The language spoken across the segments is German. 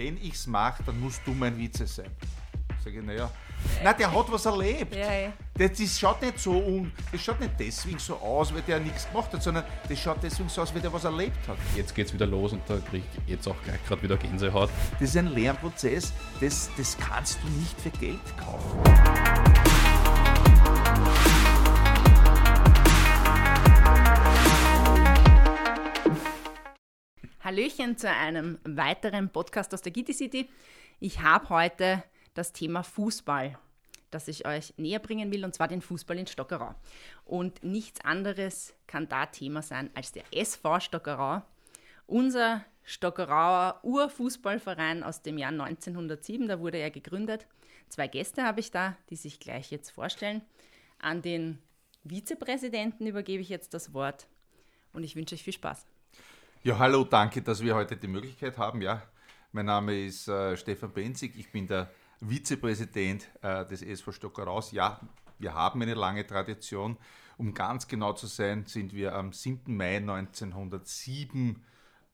wenn ich es mache, dann musst du mein Vize sein. Sag ich, naja. Nein, der hat was erlebt. Ja, ja. Das, das schaut nicht so um, das schaut nicht deswegen so aus, weil der nichts gemacht hat, sondern das schaut deswegen so aus, weil der was erlebt hat. Jetzt geht's wieder los und da krieg ich jetzt auch gleich gerade wieder Gänsehaut. Das ist ein Lernprozess, das, das kannst du nicht für Geld kaufen. Hallöchen zu einem weiteren Podcast aus der Gitti City. Ich habe heute das Thema Fußball, das ich euch näher bringen will, und zwar den Fußball in Stockerau. Und nichts anderes kann da Thema sein als der SV Stockerau, unser Stockerauer Urfußballverein aus dem Jahr 1907. Da wurde er gegründet. Zwei Gäste habe ich da, die sich gleich jetzt vorstellen. An den Vizepräsidenten übergebe ich jetzt das Wort und ich wünsche euch viel Spaß. Ja, hallo, danke, dass wir heute die Möglichkeit haben. Ja, mein Name ist äh, Stefan Benzig, ich bin der Vizepräsident äh, des SV Stockeraus. Ja, wir haben eine lange Tradition. Um ganz genau zu sein, sind wir am 7. Mai 1907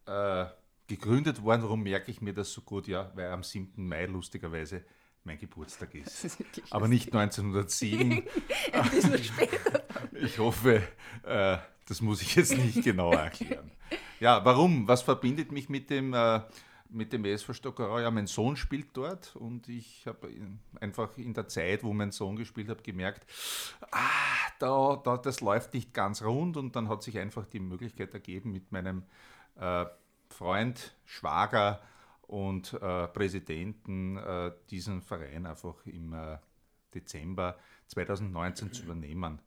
äh, gegründet worden. Warum merke ich mir das so gut? Ja, weil am 7. Mai lustigerweise mein Geburtstag ist. ist Aber nicht 1907. Ein bisschen später. Ich hoffe, äh, das muss ich jetzt nicht genau erklären. Ja, warum? Was verbindet mich mit dem, äh, mit dem SV Stockerau? Ja, mein Sohn spielt dort und ich habe einfach in der Zeit, wo mein Sohn gespielt hat, gemerkt, ah, da, da, das läuft nicht ganz rund und dann hat sich einfach die Möglichkeit ergeben, mit meinem äh, Freund, Schwager und äh, Präsidenten äh, diesen Verein einfach im äh, Dezember 2019 zu übernehmen.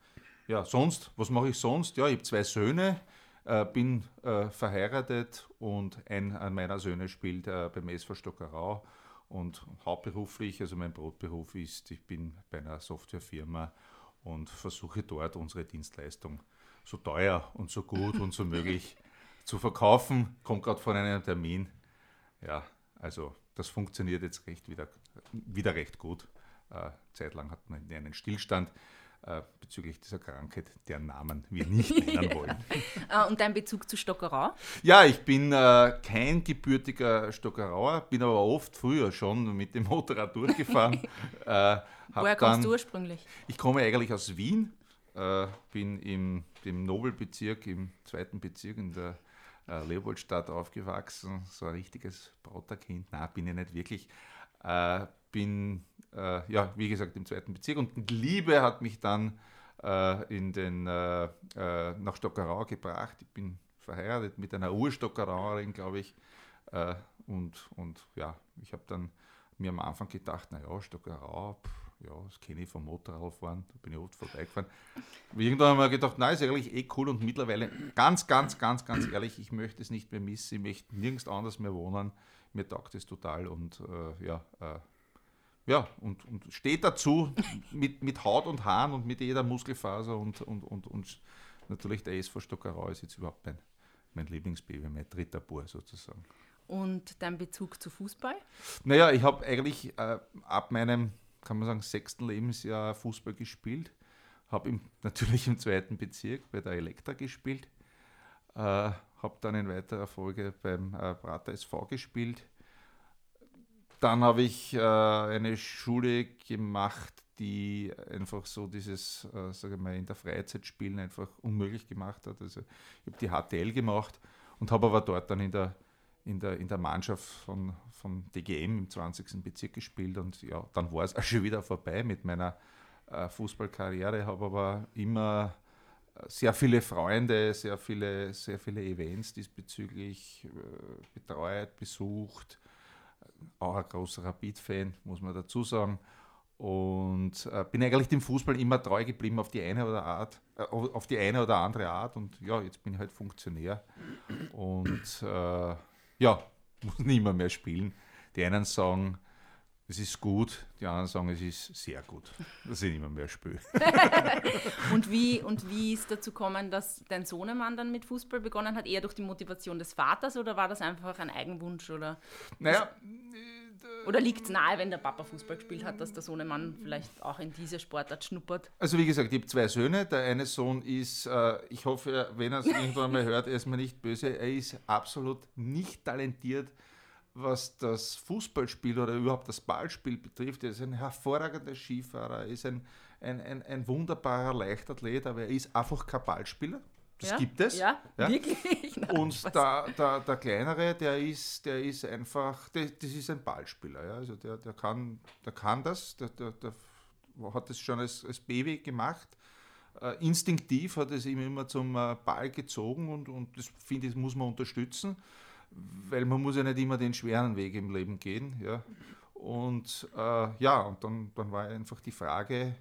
Ja, sonst, was mache ich sonst? Ja, ich habe zwei Söhne, äh, bin äh, verheiratet und ein meiner Söhne spielt äh, beim SV Stockerau und hauptberuflich, also mein Brotberuf ist, ich bin bei einer Softwarefirma und versuche dort unsere Dienstleistung so teuer und so gut und so möglich zu verkaufen. Kommt gerade von einem Termin. Ja, also das funktioniert jetzt recht wieder, wieder recht gut. Äh, zeitlang hat man einen Stillstand äh, bezüglich dieser Krankheit, deren Namen wir nicht nennen wollen. Äh, Und dein Bezug zu Stockerau? Ja, ich bin äh, kein gebürtiger Stockerauer, bin aber oft früher schon mit dem Motorrad durchgefahren. äh, Woher kommst dann- du ursprünglich? Ich komme eigentlich aus Wien, äh, bin im dem Nobelbezirk, im zweiten Bezirk in der äh, Leopoldstadt aufgewachsen, so ein richtiges Brauterkind. Nein, bin ich nicht wirklich. Äh, bin, äh, ja, wie gesagt, im zweiten Bezirk und Liebe hat mich dann äh, in den, äh, äh, nach Stockerau gebracht. Ich bin verheiratet mit einer Urstockerauerin, glaube ich. Äh, und, und ja, ich habe dann mir am Anfang gedacht, naja, Stockerau, pff, ja, das kenne ich vom Motorradfahren, da bin ich oft vorbeigefahren. Irgendwann haben wir gedacht, nein, ist eigentlich eh cool und mittlerweile, ganz, ganz, ganz, ganz ehrlich, ich möchte es nicht mehr missen, ich möchte nirgends anders mehr wohnen. Mir taugt es total und äh, ja, ja, und, und steht dazu mit, mit Haut und Haaren und mit jeder Muskelfaser und, und, und, und natürlich der SV Stockerau ist jetzt überhaupt mein, mein Lieblingsbaby, mein dritter Bur sozusagen. Und dein Bezug zu Fußball? Naja, ich habe eigentlich äh, ab meinem, kann man sagen, sechsten Lebensjahr Fußball gespielt. Habe natürlich im zweiten Bezirk bei der Elektra gespielt. Äh, habe dann in weiterer Folge beim äh, Prater SV gespielt. Dann habe ich äh, eine Schule gemacht, die einfach so dieses, äh, sage ich mal, in der Freizeit spielen einfach unmöglich gemacht hat. Also ich habe die HTL gemacht und habe aber dort dann in der, in der, in der Mannschaft von, von DGM im 20. Bezirk gespielt und ja, dann war es auch schon wieder vorbei mit meiner äh, Fußballkarriere, habe aber immer äh, sehr viele Freunde, sehr viele, sehr viele Events diesbezüglich äh, betreut, besucht. Auch ein großer Rapid-Fan, muss man dazu sagen. Und äh, bin eigentlich dem Fußball immer treu geblieben auf die eine oder Art, äh, auf die eine oder andere Art. Und ja, jetzt bin ich halt Funktionär und äh, ja, muss nicht mehr mehr spielen. Die einen sagen, es ist gut, die anderen sagen, es ist sehr gut, dass ich mehr mehr spiele. Und wie, und wie ist dazu gekommen, dass dein Sohnemann dann mit Fußball begonnen hat? Eher durch die Motivation des Vaters oder war das einfach ein Eigenwunsch? Oder, Naja, oder liegt es nahe, wenn der Papa Fußball gespielt hat, dass der Sohnemann vielleicht auch in diese Sportart schnuppert? Also wie gesagt, ich habe zwei Söhne. Der eine Sohn ist, äh, ich hoffe, wenn er es irgendwann mal hört, er ist mir nicht böse. Er ist absolut nicht talentiert, was das Fußballspiel oder überhaupt das Ballspiel betrifft. Er ist ein hervorragender Skifahrer, er ist ein, ein, ein, ein wunderbarer Leichtathlet, aber er ist einfach kein Ballspieler. Das ja? gibt es. Ja, Ja. wirklich. Nein, Und der, der, der kleinere, der ist, der ist einfach, der, das ist ein Ballspieler. Ja? Also der, der, kann, der kann das, der, der, der hat das schon als, als Baby gemacht. Äh, instinktiv hat es ihm immer zum äh, Ball gezogen und, und das finde ich, muss man unterstützen, weil man muss ja nicht immer den schweren Weg im Leben gehen. Ja? Und äh, ja, und dann, dann war einfach die Frage,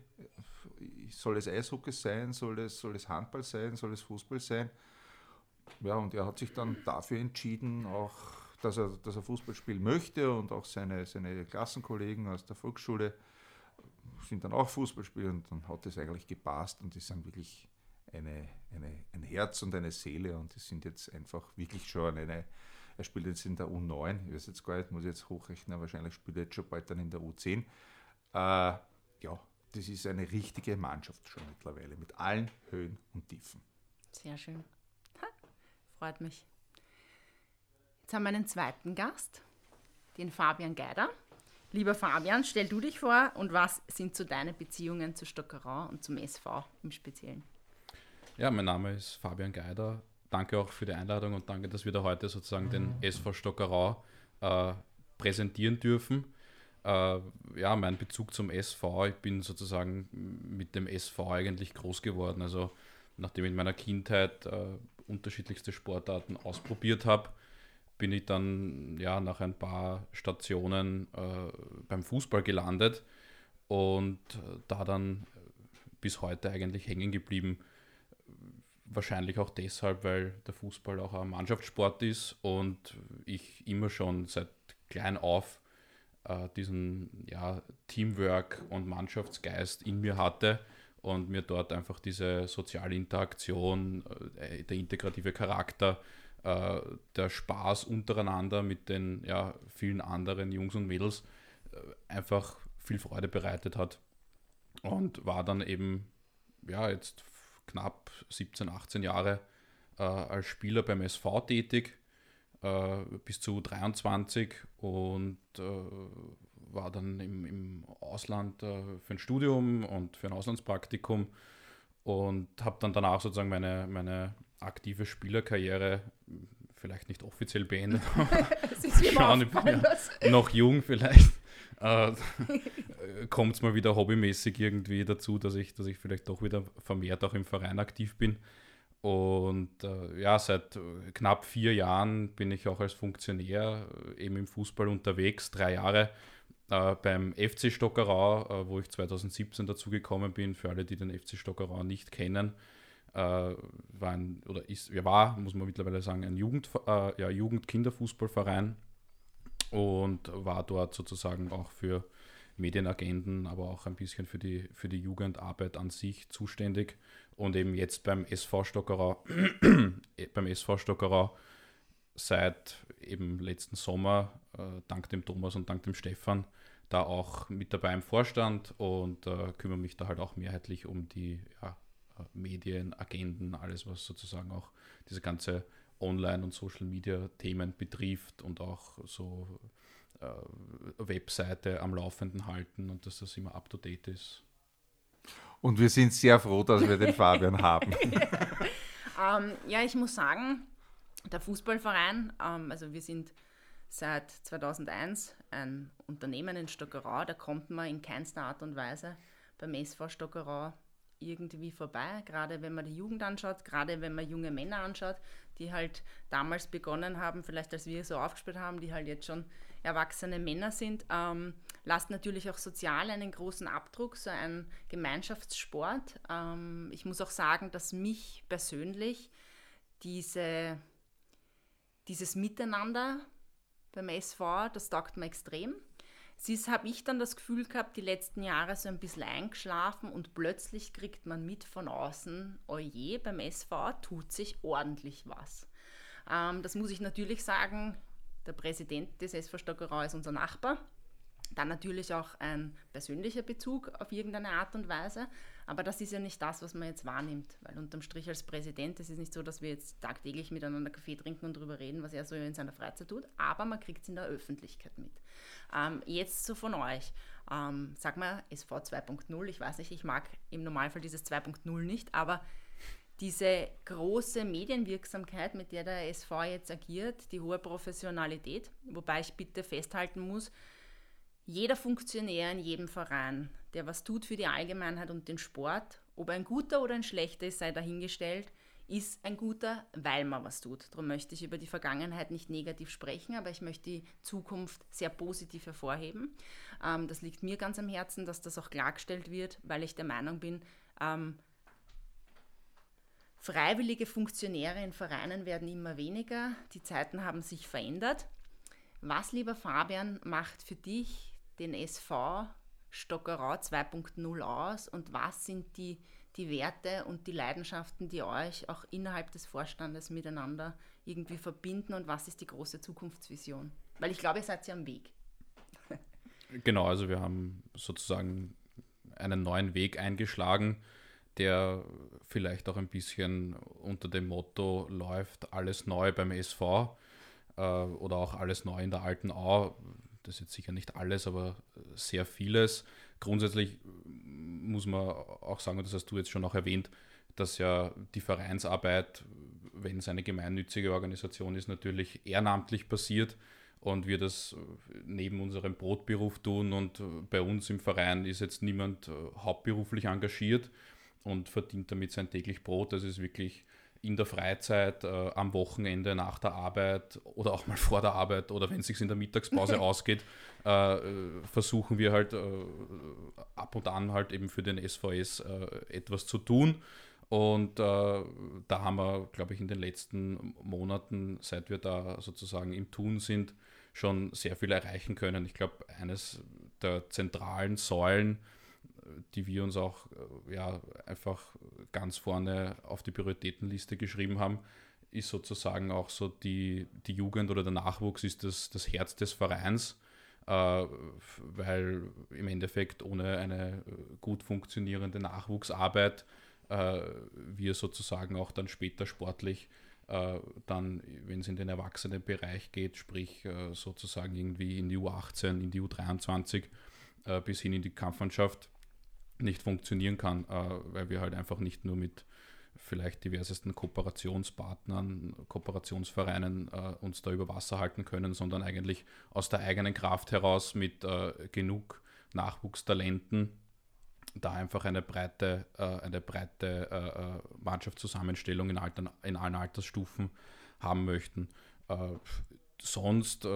soll es Eishockey sein, soll es, soll es Handball sein, soll es Fußball sein? Ja, und er hat sich dann dafür entschieden, auch, dass er, dass er Fußball spielen möchte und auch seine, seine Klassenkollegen aus der Volksschule sind dann auch Fußballspieler und dann hat es eigentlich gepasst und die sind wirklich eine, eine, ein Herz und eine Seele und die sind jetzt einfach wirklich schon eine, er spielt jetzt in der U9, ich weiß jetzt gar nicht, muss ich jetzt hochrechnen, aber wahrscheinlich spielt er jetzt schon bald dann in der U10. Äh, ja, das ist eine richtige Mannschaft schon mittlerweile mit allen Höhen und Tiefen. Sehr schön. Ha, freut mich. Jetzt haben wir einen zweiten Gast, den Fabian Geider. Lieber Fabian, stell du dich vor und was sind so deine Beziehungen zu Stockerau und zum SV im Speziellen? Ja, mein Name ist Fabian Geider. Danke auch für die Einladung und danke, dass wir da heute sozusagen den SV Stockerau äh, präsentieren dürfen. Äh, ja, mein Bezug zum SV, ich bin sozusagen mit dem SV eigentlich groß geworden. Also nachdem ich in meiner Kindheit äh, unterschiedlichste Sportarten ausprobiert habe, bin ich dann ja nach ein paar Stationen äh, beim Fußball gelandet und äh, da dann bis heute eigentlich hängen geblieben. Wahrscheinlich auch deshalb, weil der Fußball auch ein Mannschaftssport ist und ich immer schon seit klein auf äh, diesen ja, Teamwork und Mannschaftsgeist in mir hatte und mir dort einfach diese soziale Interaktion, äh, der integrative Charakter, äh, der Spaß untereinander mit den ja, vielen anderen Jungs und Mädels äh, einfach viel Freude bereitet hat. Und war dann eben, ja, jetzt knapp 17, 18 Jahre äh, als Spieler beim SV tätig, äh, bis zu 23 und äh, war dann im, im Ausland äh, für ein Studium und für ein Auslandspraktikum und habe dann danach sozusagen meine, meine aktive Spielerkarriere vielleicht nicht offiziell beendet, Es ist mir Schauen, ich bin ja- noch jung vielleicht, äh, kommt es mal wieder hobbymäßig irgendwie dazu, dass ich, dass ich vielleicht doch wieder vermehrt auch im Verein aktiv bin. Und äh, ja, seit äh, knapp vier Jahren bin ich auch als Funktionär äh, eben im Fußball unterwegs, drei Jahre äh, beim FC Stockerau, äh, wo ich 2017 dazugekommen bin. Für alle, die den FC Stockerau nicht kennen, äh, war ein, oder ist, ja, war, muss man mittlerweile sagen, ein Jugend, äh, ja, Jugend-Kinderfußballverein und war dort sozusagen auch für Medienagenden, aber auch ein bisschen für die, für die Jugendarbeit an sich zuständig. Und eben jetzt beim SV Stockerau, beim SV Stockerau seit eben letzten Sommer, äh, dank dem Thomas und dank dem Stefan, da auch mit dabei im Vorstand und äh, kümmere mich da halt auch mehrheitlich um die ja, äh, Medien, alles, was sozusagen auch diese ganze Online- und Social-Media-Themen betrifft und auch so äh, Webseite am Laufenden halten und dass das immer up-to-date ist. Und wir sind sehr froh, dass wir den Fabian haben. Ähm, ja, ich muss sagen, der Fußballverein, ähm, also wir sind seit 2001 ein Unternehmen in Stockerau, da kommt man in keinster Art und Weise beim SV Stockerau irgendwie vorbei, gerade wenn man die Jugend anschaut, gerade wenn man junge Männer anschaut, die halt damals begonnen haben, vielleicht als wir so aufgespielt haben, die halt jetzt schon erwachsene Männer sind, ähm, lasst natürlich auch sozial einen großen Abdruck, so ein Gemeinschaftssport. Ähm, ich muss auch sagen, dass mich persönlich diese, dieses Miteinander beim SV, das taugt mir extrem. Es ist, habe ich dann das Gefühl gehabt, die letzten Jahre so ein bisschen eingeschlafen und plötzlich kriegt man mit von außen, oje, beim SV tut sich ordentlich was. Ähm, das muss ich natürlich sagen, der Präsident des SV Stockerau ist unser Nachbar. Dann natürlich auch ein persönlicher Bezug auf irgendeine Art und Weise. Aber das ist ja nicht das, was man jetzt wahrnimmt. Weil unterm Strich als Präsident, es ist nicht so, dass wir jetzt tagtäglich miteinander Kaffee trinken und darüber reden, was er so in seiner Freizeit tut. Aber man kriegt es in der Öffentlichkeit mit. Ähm, jetzt so von euch. Ähm, sag mal, SV 2.0, ich weiß nicht, ich mag im Normalfall dieses 2.0 nicht, aber diese große Medienwirksamkeit, mit der der SV jetzt agiert, die hohe Professionalität, wobei ich bitte festhalten muss, jeder Funktionär in jedem Verein, der was tut für die Allgemeinheit und den Sport, ob ein guter oder ein schlechter ist, sei dahingestellt, ist ein guter, weil man was tut. Darum möchte ich über die Vergangenheit nicht negativ sprechen, aber ich möchte die Zukunft sehr positiv hervorheben. Ähm, das liegt mir ganz am Herzen, dass das auch klargestellt wird, weil ich der Meinung bin, ähm, freiwillige Funktionäre in Vereinen werden immer weniger. Die Zeiten haben sich verändert. Was, lieber Fabian, macht für dich den SV Stockerau 2.0 aus und was sind die, die Werte und die Leidenschaften, die euch auch innerhalb des Vorstandes miteinander irgendwie verbinden und was ist die große Zukunftsvision? Weil ich glaube, ihr seid ja am Weg. Genau, also wir haben sozusagen einen neuen Weg eingeschlagen, der vielleicht auch ein bisschen unter dem Motto läuft, alles neu beim SV äh, oder auch alles neu in der alten Au das ist jetzt sicher nicht alles, aber sehr vieles. Grundsätzlich muss man auch sagen, und das hast du jetzt schon auch erwähnt, dass ja die Vereinsarbeit, wenn es eine gemeinnützige Organisation ist, natürlich ehrenamtlich passiert und wir das neben unserem Brotberuf tun und bei uns im Verein ist jetzt niemand hauptberuflich engagiert und verdient damit sein täglich Brot. Das ist wirklich in der Freizeit, äh, am Wochenende, nach der Arbeit oder auch mal vor der Arbeit oder wenn es sich in der Mittagspause ausgeht, äh, äh, versuchen wir halt äh, ab und an halt eben für den SVS äh, etwas zu tun. Und äh, da haben wir, glaube ich, in den letzten Monaten, seit wir da sozusagen im Tun sind, schon sehr viel erreichen können. Ich glaube, eines der zentralen Säulen die wir uns auch äh, ja, einfach ganz vorne auf die Prioritätenliste geschrieben haben, ist sozusagen auch so die, die Jugend oder der Nachwuchs ist das, das Herz des Vereins, äh, weil im Endeffekt ohne eine gut funktionierende Nachwuchsarbeit äh, wir sozusagen auch dann später sportlich äh, dann, wenn es in den Erwachsenenbereich geht, sprich äh, sozusagen irgendwie in die U18, in die U23 äh, bis hin in die Kampfmannschaft, nicht funktionieren kann, äh, weil wir halt einfach nicht nur mit vielleicht diversesten Kooperationspartnern, Kooperationsvereinen äh, uns da über Wasser halten können, sondern eigentlich aus der eigenen Kraft heraus mit äh, genug Nachwuchstalenten da einfach eine breite, eine breite Mannschaftszusammenstellung in, Altern, in allen Altersstufen haben möchten. Sonst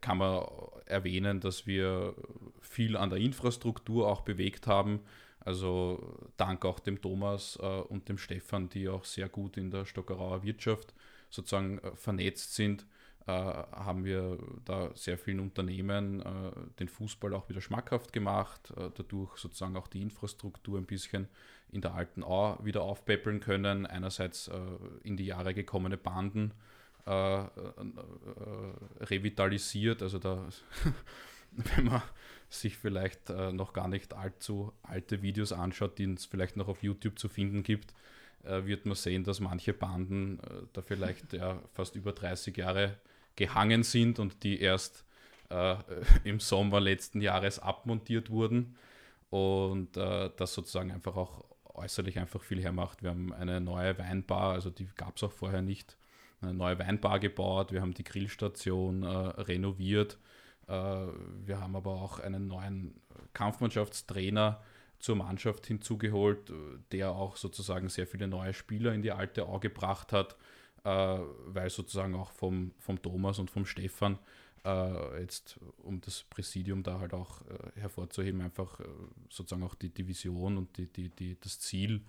kann man erwähnen, dass wir viel an der Infrastruktur auch bewegt haben. Also dank auch dem Thomas äh, und dem Stefan, die auch sehr gut in der Stockerauer Wirtschaft sozusagen äh, vernetzt sind, äh, haben wir da sehr vielen Unternehmen äh, den Fußball auch wieder schmackhaft gemacht, äh, dadurch sozusagen auch die Infrastruktur ein bisschen in der alten Au wieder aufpäppeln können. Einerseits äh, in die Jahre gekommene Banden äh, äh, revitalisiert. Also da, wenn man sich vielleicht äh, noch gar nicht allzu alte Videos anschaut, die es vielleicht noch auf YouTube zu finden gibt, äh, wird man sehen, dass manche Banden äh, da vielleicht ja, fast über 30 Jahre gehangen sind und die erst äh, im Sommer letzten Jahres abmontiert wurden und das sozusagen einfach auch äußerlich einfach viel hermacht. Wir haben eine neue Weinbar, also die gab es auch vorher nicht, eine neue Weinbar gebaut, wir haben die Grillstation äh, renoviert, äh, wir haben aber auch einen neuen Kampfmannschaftstrainer zur Mannschaft hinzugeholt, der auch sozusagen sehr viele neue Spieler in die alte Au gebracht hat, äh, weil sozusagen auch vom, vom Thomas und vom Stefan äh, jetzt um das Präsidium da halt auch äh, hervorzuheben, einfach äh, sozusagen auch die Division und die, die, die, das Ziel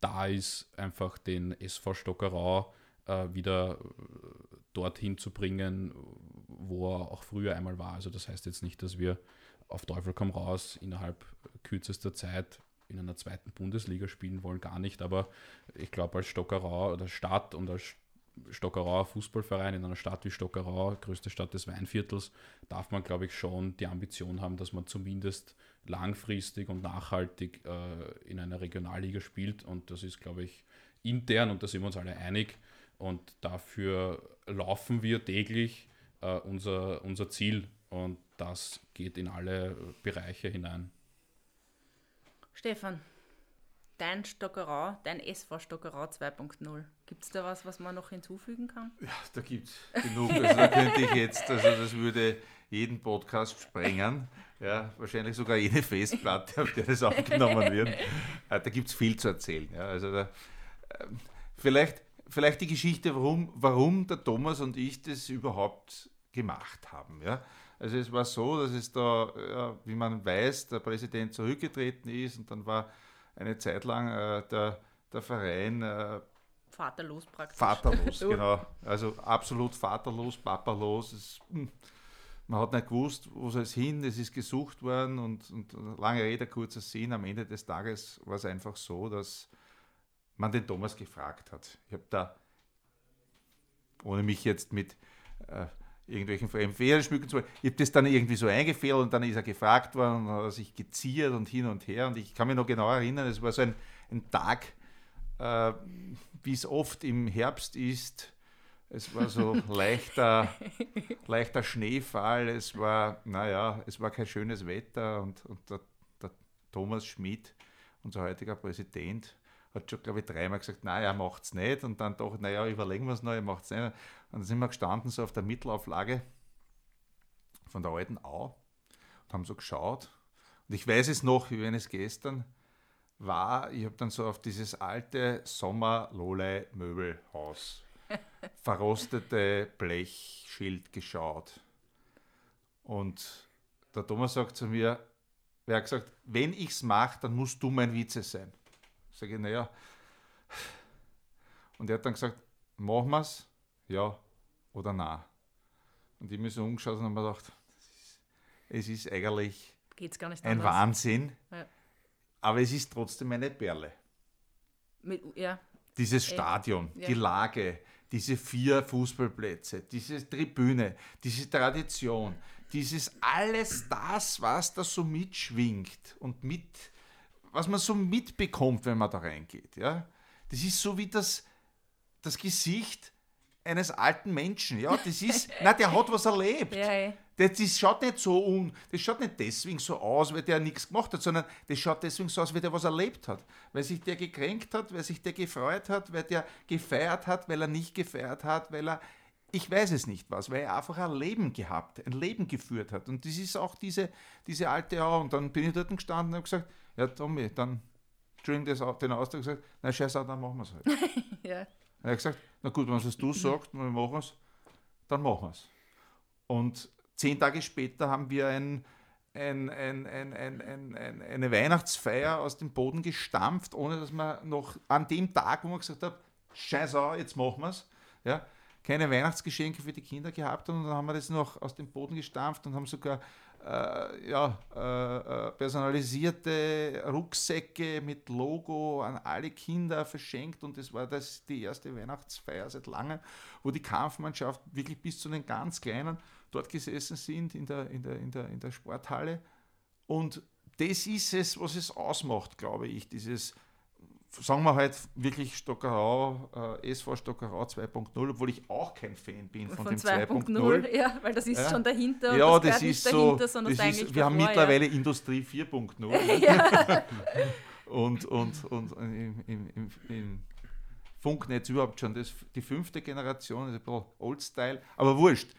da ist, einfach den SV Stockerau äh, wieder äh, dorthin zu bringen, wo er auch früher einmal war. Also das heißt jetzt nicht, dass wir auf Teufel komm raus innerhalb kürzester Zeit in einer zweiten Bundesliga spielen wollen, gar nicht. Aber ich glaube, als Stockerau oder Stadt und als Stockerauer Fußballverein in einer Stadt wie Stockerau, größte Stadt des Weinviertels, darf man, glaube ich, schon die Ambition haben, dass man zumindest langfristig und nachhaltig äh, in einer Regionalliga spielt. Und das ist, glaube ich, intern und da sind wir uns alle einig. Und dafür laufen wir täglich äh, unser, unser Ziel und das geht in alle Bereiche hinein. Stefan, dein Stockerau, dein SV Stockerau 2.0. Gibt es da was, was man noch hinzufügen kann? Ja, da gibt es genug. Also da könnte ich jetzt, also das würde jeden Podcast sprengen. Ja, wahrscheinlich sogar jede Festplatte, auf der das aufgenommen wird. Da gibt es viel zu erzählen. Ja, also da, ähm, vielleicht, vielleicht die Geschichte, warum, warum der Thomas und ich das überhaupt gemacht haben. Ja. Also es war so, dass es da, ja, wie man weiß, der Präsident zurückgetreten ist und dann war eine Zeit lang äh, der, der Verein äh, vaterlos praktisch. Vaterlos, genau. Also absolut vaterlos, papalos. Es, hm, man hat nicht gewusst, wo soll es hin, es ist gesucht worden und, und lange Rede, kurzer Sinn, am Ende des Tages war es einfach so, dass man den Thomas gefragt hat. Ich habe da, ohne mich jetzt mit äh, irgendwelchen Federn schmücken zu wollen. Ich habe das dann irgendwie so eingefehlt und dann ist er gefragt worden und hat sich geziert und hin und her. Und ich kann mich noch genau erinnern, es war so ein, ein Tag, äh, wie es oft im Herbst ist. Es war so leichter, leichter Schneefall, es war, naja, es war kein schönes Wetter und, und der, der Thomas Schmidt, unser heutiger Präsident, hat schon, glaube ich, dreimal gesagt, nein, er macht es nicht. Und dann doch, naja, überlegen wir es noch, er macht es nicht. Und dann sind wir gestanden, so auf der Mittelauflage von der alten Au und haben so geschaut. Und ich weiß es noch, wie wenn es gestern war, ich habe dann so auf dieses alte Sommer-Lolei-Möbelhaus, verrostete Blechschild geschaut. Und der Thomas sagt zu mir, wer hat gesagt, wenn ich es mache, dann musst du mein Witze sein. Sage ich, naja. Und er hat dann gesagt, machen wir es? Ja oder nein? Und ich mich so umgeschaut und habe mir gedacht, es ist eigentlich ein Wahnsinn, ja. aber es ist trotzdem eine Perle. Mit, ja. Dieses Stadion, ja. die Lage, diese vier Fußballplätze, diese Tribüne, diese Tradition, dieses alles das, was da so mitschwingt und mit was man so mitbekommt, wenn man da reingeht. Ja? Das ist so wie das, das Gesicht eines alten Menschen. Ja, das ist, na, der hat was erlebt. Ja, ja. Das, das, schaut nicht so un, das schaut nicht deswegen so aus, weil der nichts gemacht hat, sondern das schaut deswegen so aus, weil der was erlebt hat. Weil sich der gekränkt hat, weil sich der gefreut hat, weil der gefeiert hat, weil er nicht gefeiert hat, weil er, ich weiß es nicht was, weil er einfach ein Leben gehabt, ein Leben geführt hat. Und das ist auch diese, diese alte Au. Und dann bin ich dort gestanden und habe gesagt, ja, Tommy, dann, Entschuldigung, das, den Ausdruck gesagt, na scheiße, dann machen wir es halt. ja. Er hat gesagt, na gut, wenn es du sagst, wir machen es, dann machen wir es. Und zehn Tage später haben wir ein, ein, ein, ein, eine Weihnachtsfeier aus dem Boden gestampft, ohne dass man noch an dem Tag, wo man gesagt hat, scheiße, jetzt machen wir es, ja, keine Weihnachtsgeschenke für die Kinder gehabt haben und dann haben wir das noch aus dem Boden gestampft und haben sogar äh, ja, äh, äh, personalisierte Rucksäcke mit Logo an alle Kinder verschenkt und das war das die erste Weihnachtsfeier seit langem, wo die Kampfmannschaft wirklich bis zu den ganz Kleinen dort gesessen sind in der, in der, in der, in der Sporthalle. Und das ist es, was es ausmacht, glaube ich, dieses sagen wir halt wirklich Stockerau, äh, SV Stockerau 2.0, obwohl ich auch kein Fan bin von, von dem 2.0. Ja, weil das ist ja. schon dahinter. Ja, das, das ist so. Dahinter, das ist, wir haben mittlerweile ja. Industrie 4.0. ja. und und, und im, im, im, im Funknetz überhaupt schon das, die fünfte Generation, ist ein bisschen Old-Style, aber wurscht.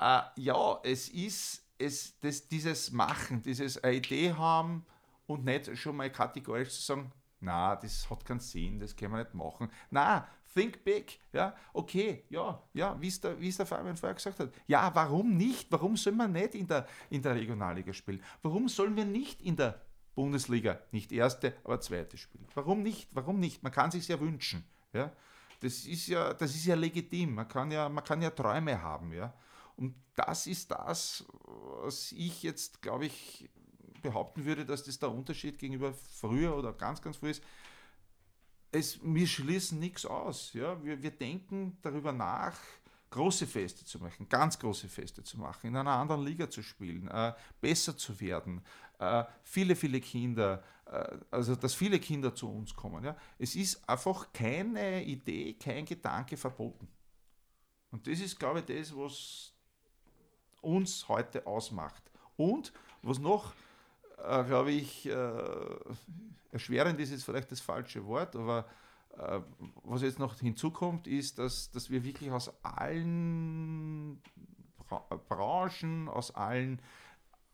Äh, ja, es ist es, das, dieses Machen, dieses eine Idee haben und nicht schon mal kategorisch zu sagen, na, das hat keinen Sinn, das können wir nicht machen. Na, think big, ja, okay, ja, ja, wie es der, der Fabian vorher gesagt hat. Ja, warum nicht? Warum sollen wir nicht in der, in der Regionalliga spielen? Warum sollen wir nicht in der Bundesliga, nicht erste, aber zweite spielen? Warum nicht? Warum nicht? Man kann sich ja wünschen, ja. Das ist ja, das ist ja legitim. Man kann ja, man kann ja Träume haben, ja. Und das ist das, was ich jetzt, glaube ich, behaupten würde, dass das der Unterschied gegenüber früher oder ganz, ganz früh ist. es, wir schließen nichts aus. Ja? Wir, wir denken darüber nach, große Feste zu machen, ganz große Feste zu machen, in einer anderen Liga zu spielen, äh, besser zu werden, äh, viele, viele Kinder, äh, also dass viele Kinder zu uns kommen. Ja? Es ist einfach keine Idee, kein Gedanke verboten. Und das ist, glaube ich, das, was uns heute ausmacht. Und was noch, äh, glaube ich, äh, erschwerend ist, ist vielleicht das falsche Wort, aber äh, was jetzt noch hinzukommt, ist, dass, dass wir wirklich aus allen Bra Branchen, aus allen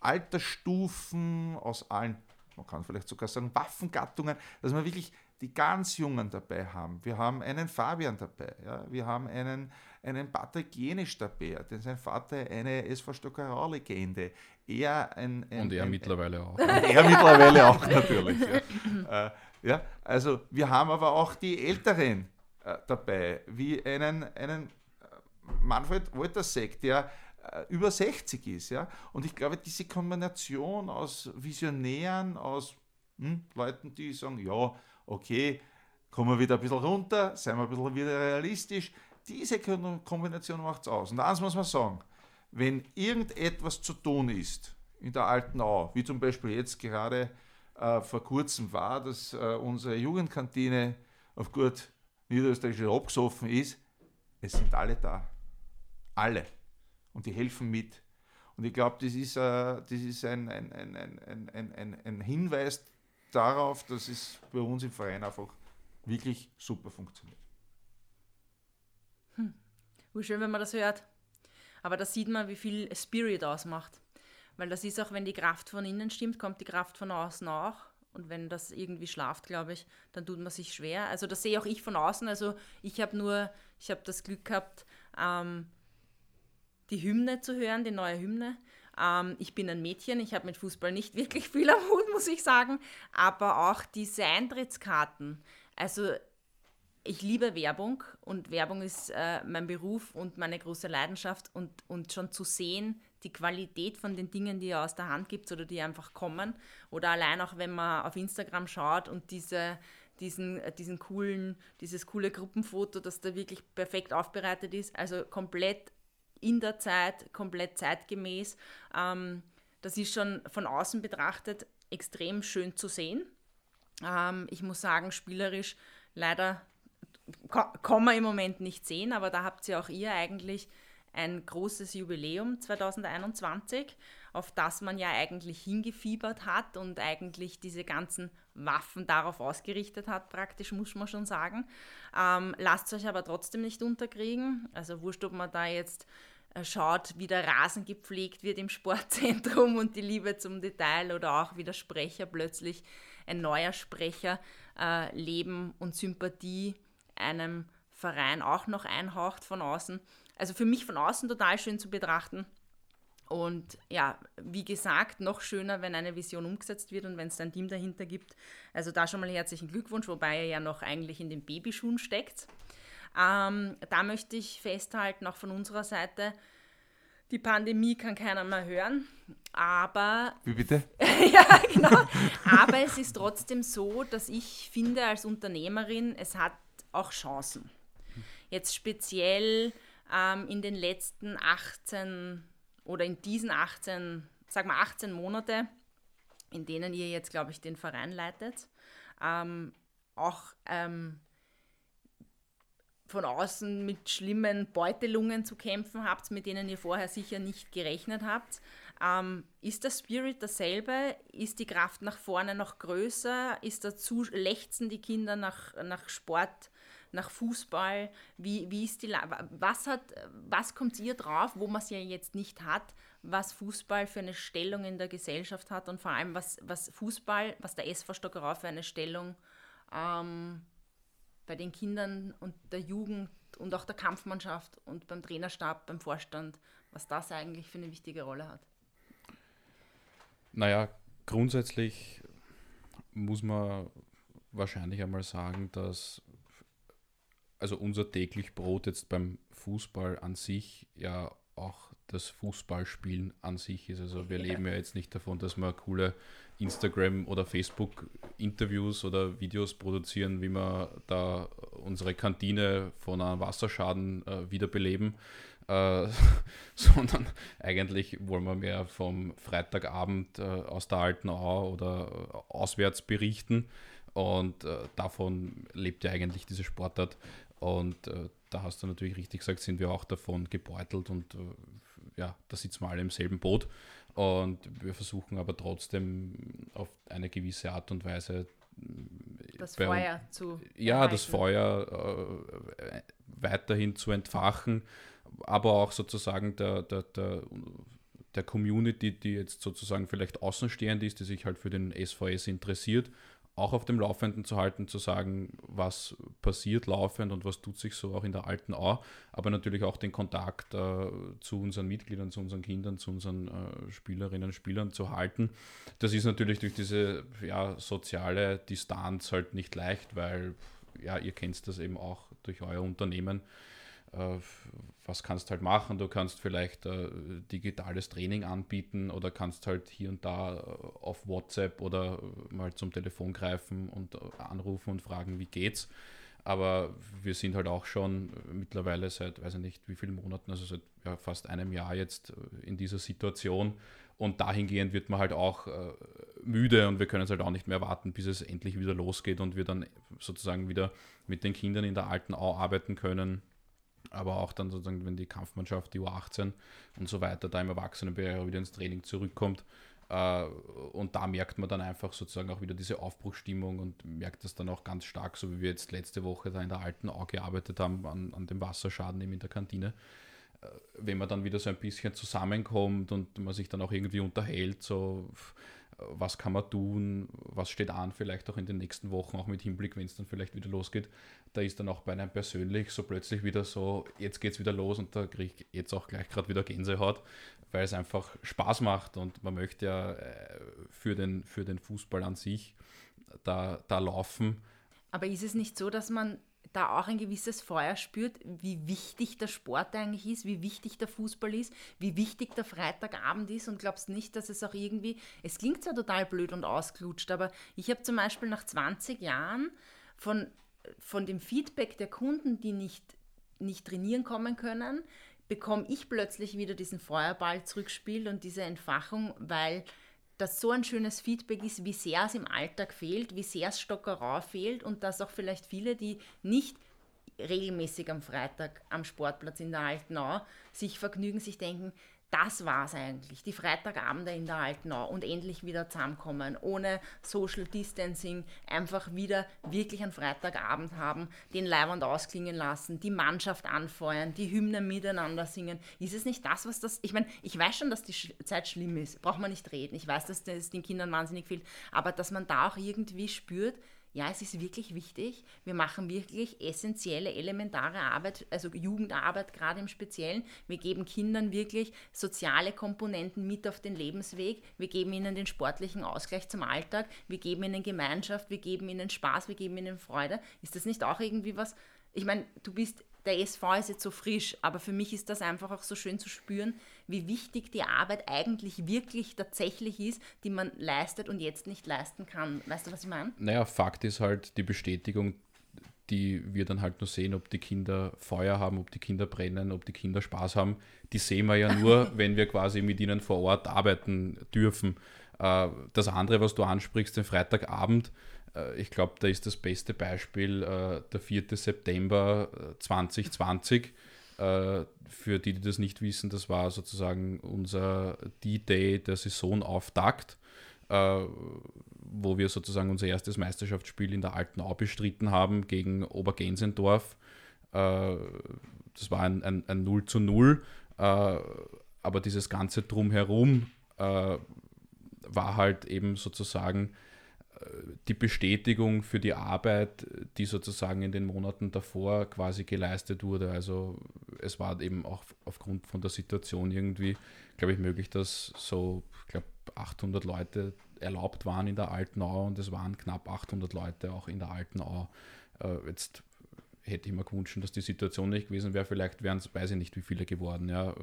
Altersstufen, aus allen, man kann vielleicht sogar sagen, Waffengattungen, dass wir wirklich die ganz Jungen dabei haben. Wir haben einen Fabian dabei, ja? wir haben einen, einen Patrick Jenisch dabei, denn sein Vater eine SV Stockerau-Legende. Er ein, ein, Und er ein, mittlerweile auch. er mittlerweile auch natürlich. Ja. Äh, ja, also wir haben aber auch die Älteren äh, dabei, wie einen, einen äh, Manfred Woltersek, der äh, über 60 ist. Ja? Und ich glaube, diese Kombination aus Visionären, aus hm, Leuten, die sagen, ja, okay, kommen wir wieder ein bisschen runter, seien wir ein bisschen wieder realistisch, diese Kombination macht es aus. Und eins muss man sagen, wenn irgendetwas zu tun ist in der alten Au, wie zum Beispiel jetzt gerade äh, vor kurzem war, dass äh, unsere Jugendkantine auf gut niederösterreichisch abgesoffen ist, es sind alle da. Alle. Und die helfen mit. Und ich glaube, das ist, äh, das ist ein, ein, ein, ein, Hinweis darauf, dass es bei uns im Verein einfach wirklich super funktioniert. Hm. Wie schön, wenn man das hört. Aber da sieht man, wie viel Spirit ausmacht. Weil das ist auch, wenn die Kraft von innen stimmt, kommt die Kraft von außen auch. Und wenn das irgendwie schlaft, glaube ich, dann tut man sich schwer. Also das sehe auch ich von außen. Also ich habe nur, ich habe das Glück gehabt, ähm, die Hymne zu hören, die neue Hymne. Ähm, ich bin ein Mädchen, ich habe mit Fußball nicht wirklich viel am Hut, muss ich sagen. Aber auch diese Eintrittskarten. Also ich liebe Werbung und Werbung ist äh, mein Beruf und meine große Leidenschaft und, und schon zu sehen, die Qualität von den Dingen, die ihr aus der Hand gibt oder die einfach kommen. Oder allein auch, wenn man auf Instagram schaut und diese, diesen, äh, diesen coolen, dieses coole Gruppenfoto, das da wirklich perfekt aufbereitet ist. Also komplett in der Zeit, komplett zeitgemäß. Ähm, das ist schon von außen betrachtet extrem schön zu sehen. Ähm, ich muss sagen, spielerisch leider kann man im Moment nicht sehen, aber da habt ihr auch ihr eigentlich ein großes Jubiläum 2021, auf das man ja eigentlich hingefiebert hat und eigentlich diese ganzen Waffen darauf ausgerichtet hat, praktisch, muss man schon sagen. Ähm, lasst euch aber trotzdem nicht unterkriegen. Also wurscht, ob man da jetzt äh, schaut, wie der Rasen gepflegt wird im Sportzentrum und die Liebe zum Detail oder auch wie der Sprecher plötzlich ein neuer Sprecher äh, Leben und Sympathie einem Verein auch noch einhaucht von außen also für mich von außen total schön zu betrachten. Und ja, wie gesagt, noch schöner, wenn eine Vision umgesetzt wird und wenn es ein Team dahinter gibt. Also da schon mal herzlichen Glückwunsch, wobei er ja noch eigentlich in den Babyschuhen steckt. Ähm, da möchte ich festhalten, auch von unserer Seite, die Pandemie kann keiner mehr hören, aber... Wie bitte? ja, genau. Aber es ist trotzdem so, dass ich finde als Unternehmerin, es hat auch Chancen. Jetzt speziell ähm, in den letzten 18 oder in diesen 18, sagen wir 18 Monate, in denen ihr jetzt, glaube ich, den Verein leitet, ähm, auch ähm, von außen mit schlimmen Beutelungen zu kämpfen habt, mit denen ihr vorher sicher nicht gerechnet habt. Ähm, ist der Spirit dasselbe? Ist die Kraft nach vorne noch größer? Ist dazu lechzen die Kinder nach, nach Sport? Nach Fußball? Wie, wie ist die, was, hat, was kommt ihr drauf, wo man es ja jetzt nicht hat, was Fußball für eine Stellung in der Gesellschaft hat und vor allem, was, was Fußball, was der SV Stockerau für eine Stellung ähm, bei den Kindern und der Jugend und auch der Kampfmannschaft und beim Trainerstab, beim Vorstand, was das eigentlich für eine wichtige Rolle hat? Naja, grundsätzlich muss man wahrscheinlich einmal sagen, dass also unser täglich Brot jetzt beim Fußball an sich ja auch das Fußballspielen an sich ist. Also wir leben ja jetzt nicht davon, dass wir coole Instagram- oder Facebook-Interviews oder Videos produzieren, wie wir da unsere Kantine von einem Wasserschaden äh, wiederbeleben, äh, sondern eigentlich wollen wir mehr vom Freitagabend äh, aus der Alten Au oder äh, auswärts berichten. Und äh, davon lebt ja eigentlich diese Sportart und äh, da hast du natürlich richtig gesagt, sind wir auch davon gebeutelt und ja, da sitzen wir alle im selben Boot. Und wir versuchen aber trotzdem auf eine gewisse Art und Weise das Feuer zu ja erhalten. das Feuer äh, weiterhin zu entfachen aber auch sozusagen der, der, der, der Community die jetzt sozusagen vielleicht außenstehend ist die sich halt für den SVS interessiert auch auf dem Laufenden zu halten, zu sagen, was passiert laufend und was tut sich so auch in der alten Au, aber natürlich auch den Kontakt äh, zu unseren Mitgliedern, zu unseren Kindern, zu unseren äh, Spielerinnen und Spielern zu halten. Das ist natürlich durch diese ja, soziale Distanz halt nicht leicht, weil ja, ihr kennt das eben auch durch euer Unternehmen äh, was kannst halt machen? Du kannst vielleicht äh, digitales Training anbieten oder kannst halt hier und da äh, auf WhatsApp oder äh, mal zum Telefon greifen und äh, anrufen und fragen, wie geht's. Aber wir sind halt auch schon mittlerweile seit, weiß ich nicht, wie vielen Monaten, also seit ja, fast einem Jahr jetzt in dieser Situation. Und dahingehend wird man halt auch äh, müde und wir können es halt auch nicht mehr warten, bis es endlich wieder losgeht und wir dann sozusagen wieder mit den Kindern in der alten Au arbeiten können aber auch dann sozusagen, wenn die Kampfmannschaft, die U18 und so weiter, da im Erwachsenenbereich wieder ins Training zurückkommt. Äh, und da merkt man dann einfach sozusagen auch wieder diese Aufbruchstimmung und merkt das dann auch ganz stark, so wie wir jetzt letzte Woche da in der alten Au gearbeitet haben, an, an dem Wasserschaden eben in der Kantine. Äh, wenn man dann wieder so ein bisschen zusammenkommt und man sich dann auch irgendwie unterhält, so was kann man tun, was steht an, vielleicht auch in den nächsten Wochen, auch mit Hinblick, wenn es dann vielleicht wieder losgeht. Da ist dann auch bei einem persönlich so plötzlich wieder so, jetzt geht es wieder los und da kriege ich jetzt auch gleich gerade wieder Gänsehaut, weil es einfach Spaß macht und man möchte ja äh, für den, für den Fußball an sich da, da laufen. Aber ist es nicht so, dass man da auch ein gewisses Feuer spürt, wie wichtig der Sport eigentlich ist, wie wichtig der Fußball ist, wie wichtig der Freitagabend ist. Und glaubst nicht, dass es auch irgendwie, es klingt zwar total blöd und ausgelutscht, aber ich habe zum Beispiel nach 20 Jahren von, von dem Feedback der Kunden, die nicht, nicht trainieren kommen können, bekomme ich plötzlich wieder diesen Feuerball zurückspielt und diese Entfachung, weil dass so ein schönes Feedback ist, wie sehr es im Alltag fehlt, wie sehr es Stockerau fehlt und dass auch vielleicht viele, die nicht regelmäßig am Freitag am Sportplatz in der Altenau sich vergnügen, sich denken, das war es eigentlich, die Freitagabende in der Altenau und endlich wieder zusammenkommen, ohne Social Distancing, einfach wieder wirklich einen Freitagabend haben, den Leibwand ausklingen lassen, die Mannschaft anfeuern, die Hymne miteinander singen. Ist es nicht das, was das, ich meine, ich weiß schon, dass die Zeit schlimm ist, braucht man nicht reden, ich weiß, dass das den Kindern wahnsinnig fehlt, aber dass man da auch irgendwie spürt, ja, es ist wirklich wichtig. Wir machen wirklich essentielle, elementare Arbeit, also Jugendarbeit gerade im Speziellen. Wir geben Kindern wirklich soziale Komponenten mit auf den Lebensweg. Wir geben ihnen den sportlichen Ausgleich zum Alltag. Wir geben ihnen Gemeinschaft. Wir geben ihnen Spaß. Wir geben ihnen Freude. Ist das nicht auch irgendwie was? Ich meine, du bist der SV ist jetzt so frisch, aber für mich ist das einfach auch so schön zu spüren, wie wichtig die Arbeit eigentlich wirklich tatsächlich ist, die man leistet und jetzt nicht leisten kann. Weißt du, was ich meine? Naja, Fakt ist halt die Bestätigung, die wir dann halt nur sehen, ob die Kinder Feuer haben, ob die Kinder brennen, ob die Kinder Spaß haben. Die sehen wir ja nur, wenn wir quasi mit ihnen vor Ort arbeiten dürfen. Äh, das andere, was du ansprichst, den Freitagabend, äh, ich glaube, da ist das beste Beispiel äh, der 4. September 2020. Äh, für die, die das nicht wissen, das war sozusagen unser D-Day der Saisonauftakt, wo wir sozusagen unser erstes Meisterschaftsspiel in der Alten Au bestritten haben gegen Obergensendorf. das war ein, ein, ein 0 zu 0, aber dieses ganze Drumherum war halt eben sozusagen die Bestätigung für die Arbeit, die sozusagen in den Monaten davor quasi geleistet wurde. Also es war eben auch aufgrund von der Situation irgendwie, glaube ich, möglich, dass so, ich glaube, 800 Leute erlaubt waren in der Alten Au und es waren knapp 800 Leute auch in der Alten Au. Äh, jetzt hätte ich mir gewünscht, dass die Situation nicht gewesen wäre. Vielleicht wären es, weiß ich nicht, wie viele geworden. Ja.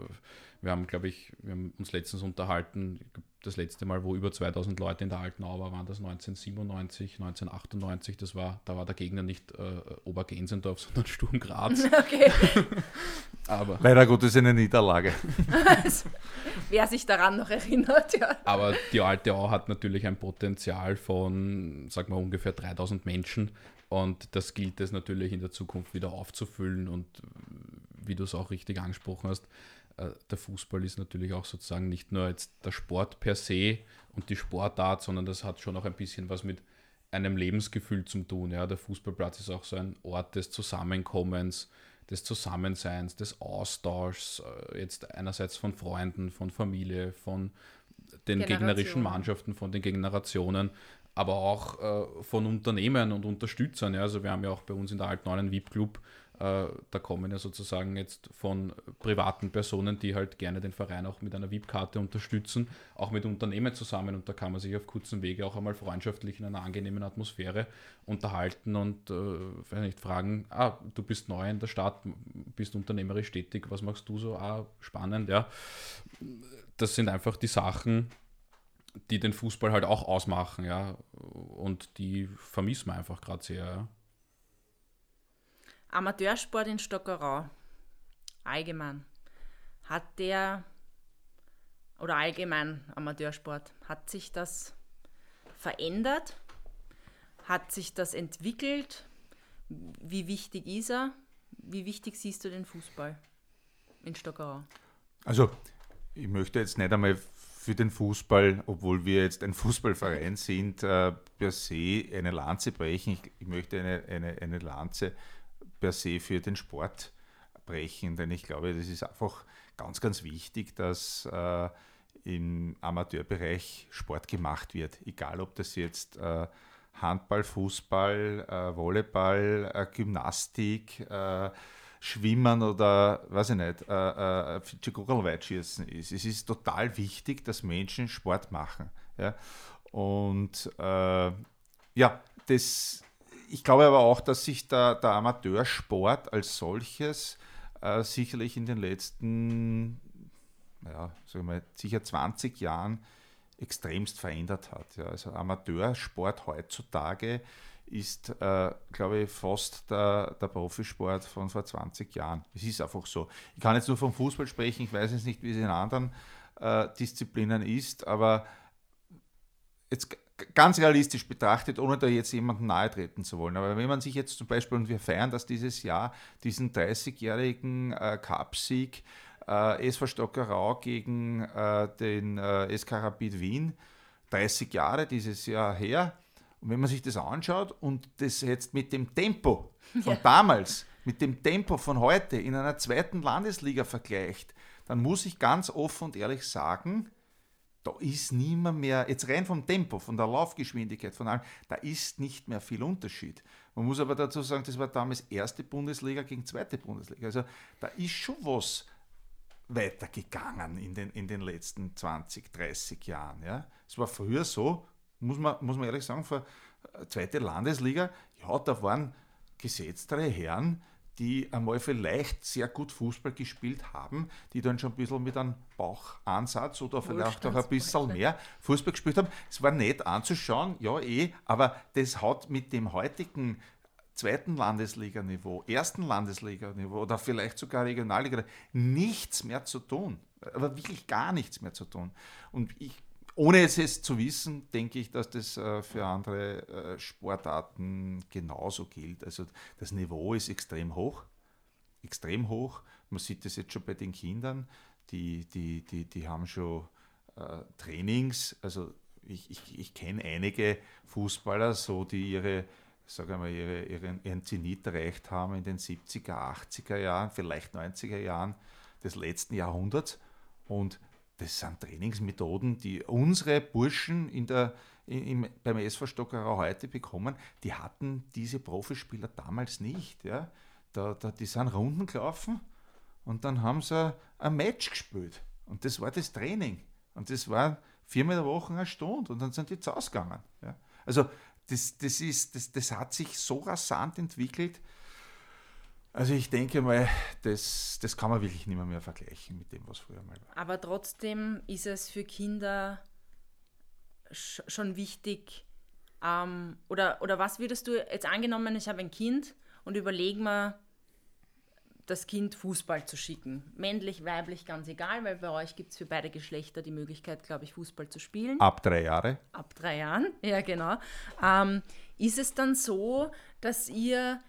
Wir haben, glaube ich, wir haben uns letztens unterhalten, das letzte Mal, wo über 2000 Leute in der alten Au waren, das 1997, 1998. Das war, da war der Gegner nicht äh, Obergensendorf, sondern Sturm Graz. Okay. Aber, Leider Gottes eine Niederlage. Also, wer sich daran noch erinnert, ja. Aber die alte Au hat natürlich ein Potenzial von, sag mal, ungefähr 3000 Menschen. Und das gilt es natürlich in der Zukunft wieder aufzufüllen. Und wie du es auch richtig angesprochen hast, äh, der Fußball ist natürlich auch sozusagen nicht nur jetzt der Sport per se und die Sportart, sondern das hat schon auch ein bisschen was mit einem Lebensgefühl zu tun. Ja, der Fußballplatz ist auch so ein Ort des Zusammenkommens, des Zusammenseins, des Austauschs, äh, jetzt einerseits von Freunden, von Familie, von den gegnerischen Mannschaften, von den Generationen, aber auch äh, von Unternehmen und Unterstützern. Ja. Also wir haben ja auch bei uns in der Alten einen VIP-Club, äh, da kommen ja sozusagen jetzt von privaten Personen, die halt gerne den Verein auch mit einer VIP-Karte unterstützen, auch mit Unternehmen zusammen und da kann man sich auf kurzem Wege auch einmal freundschaftlich in einer angenehmen Atmosphäre unterhalten und äh, nicht fragen, ah, du bist neu in der Stadt, bist unternehmerisch tätig, was machst du so? Ah, spannend, ja. Das sind einfach die Sachen, die den Fußball halt auch ausmachen, ja. Und die vermissen wir einfach gerade sehr, ja. Amateursport in Stockerau, allgemein, hat der, oder allgemein Amateursport, hat sich das verändert? Hat sich das entwickelt? Wie wichtig ist er? Wie wichtig siehst du den Fußball in Stockerau? Also, ich möchte jetzt nicht einmal für den Fußball, obwohl wir jetzt ein Fußballverein sind, äh, per se eine Lanze brechen. Ich, möchte eine, eine, eine Lanze per se für den Sport brechen, denn ich glaube, das ist einfach ganz, ganz wichtig, dass äh, im Amateurbereich Sport gemacht wird. Egal, ob das jetzt äh, Handball, Fußball, Volleyball, Gymnastik, Schwimmen oder, weiß ich nicht, äh, äh, ist. Es ist total wichtig, dass Menschen Sport machen. Ja? Und äh, ja, das, ich glaube aber auch, dass sich der, der Amateursport als solches äh, sicherlich in den letzten, ja, sagen wir mal, sicher 20 Jahren extremst verändert hat. Ja. Also Amateursport heutzutage ist, äh, glaube ich, fast der, der Profisport von vor 20 Jahren. Es ist einfach so. Ich kann jetzt nur vom Fußball sprechen, ich weiß jetzt nicht, wie es in anderen äh, Disziplinen ist, aber jetzt ganz realistisch betrachtet, ohne da jetzt jemandem nahe treten zu wollen. Aber wenn man sich jetzt zum Beispiel, und wir feiern das dieses Jahr, diesen 30-jährigen äh, Cupsieg äh, SV Stockerau gegen äh, den äh, SK Rapid Wien, 30 Jahre dieses Jahr her, und wenn man sich das anschaut und das jetzt mit dem Tempo von ja. damals, mit dem Tempo von heute in einer zweiten Landesliga vergleicht, dann muss ich ganz offen und ehrlich sagen, da ist niemand mehr, jetzt rein vom Tempo, von der Laufgeschwindigkeit, von allem, da ist nicht mehr viel Unterschied. Man muss aber dazu sagen, das war damals erste Bundesliga gegen zweite Bundesliga. Also da ist schon was weitergegangen in den, in den letzten 20, 30 Jahren. Ja. Es war früher so, muss man, muss man ehrlich sagen, vor äh, zweite Landesliga, ja, da waren gesetztere Herren, die einmal vielleicht sehr gut Fußball gespielt haben, die dann schon ein bisschen mit einem Bauchansatz oder vielleicht auch ein bisschen mehr Fußball gespielt haben. Es war nett anzuschauen, ja eh, aber das hat mit dem heutigen zweiten Landesliganiveau, ersten Landesliganiveau oder vielleicht sogar Regionalliga nichts mehr zu tun. Aber wirklich gar nichts mehr zu tun. Und ich ohne es zu wissen, denke ich, dass das äh, für andere äh, Sportarten genauso gilt. Also das Niveau ist extrem hoch, extrem hoch. Man sieht das jetzt schon bei den Kindern, die, die, die, die haben schon äh, Trainings. Also ich, ich, ich kenne einige Fußballer, so die ihre, sagen wir, ihre, ihren, ihren Zenit erreicht haben in den 70er, 80er Jahren, vielleicht 90er Jahren des letzten Jahrhunderts. Und das sind Trainingsmethoden, die unsere Burschen in der, im, beim SV Stockerau heute bekommen, die hatten diese Profispieler damals nicht. Ja? Da, da, die sind Runden gelaufen und dann haben sie ein Match gespielt. Und das war das Training. Und das war viermal in der Woche eine Stunde und dann sind die zu ausgegangen. Ja? Also das, das, ist, das, das hat sich so rasant entwickelt. Also ich denke mal, das, das kann man wirklich nicht mehr, mehr vergleichen mit dem, was früher mal war. Aber trotzdem ist es für Kinder sch schon wichtig, ähm, oder, oder was würdest du jetzt angenommen, ich habe ein Kind und überlege mir, das Kind Fußball zu schicken. Männlich, weiblich, ganz egal, weil bei euch gibt es für beide Geschlechter die Möglichkeit, glaube ich, Fußball zu spielen. Ab drei Jahre. Ab drei Jahren, ja genau. Ähm, ist es dann so, dass ihr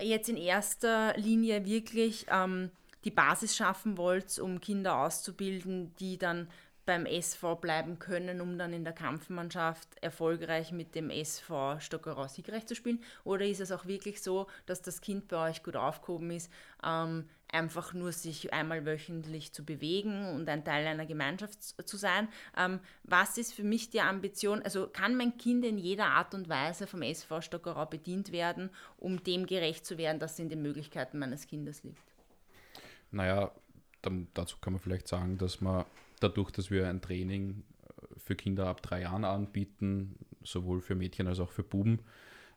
jetzt in erster Linie wirklich ähm, die Basis schaffen wollt, um Kinder auszubilden, die dann beim SV bleiben können, um dann in der Kampfmannschaft erfolgreich mit dem SV Stockerau siegreich zu spielen? Oder ist es auch wirklich so, dass das Kind bei euch gut aufgehoben ist, ähm, einfach nur sich einmal wöchentlich zu bewegen und ein Teil einer Gemeinschaft zu sein? Ähm, was ist für mich die Ambition? Also kann mein Kind in jeder Art und Weise vom SV Stockerau bedient werden, um dem gerecht zu werden, dass es in den Möglichkeiten meines Kindes liegt? Naja, dann, dazu kann man vielleicht sagen, dass man dadurch, dass wir ein Training äh, für Kinder ab drei Jahren anbieten, sowohl für Mädchen als auch für Buben.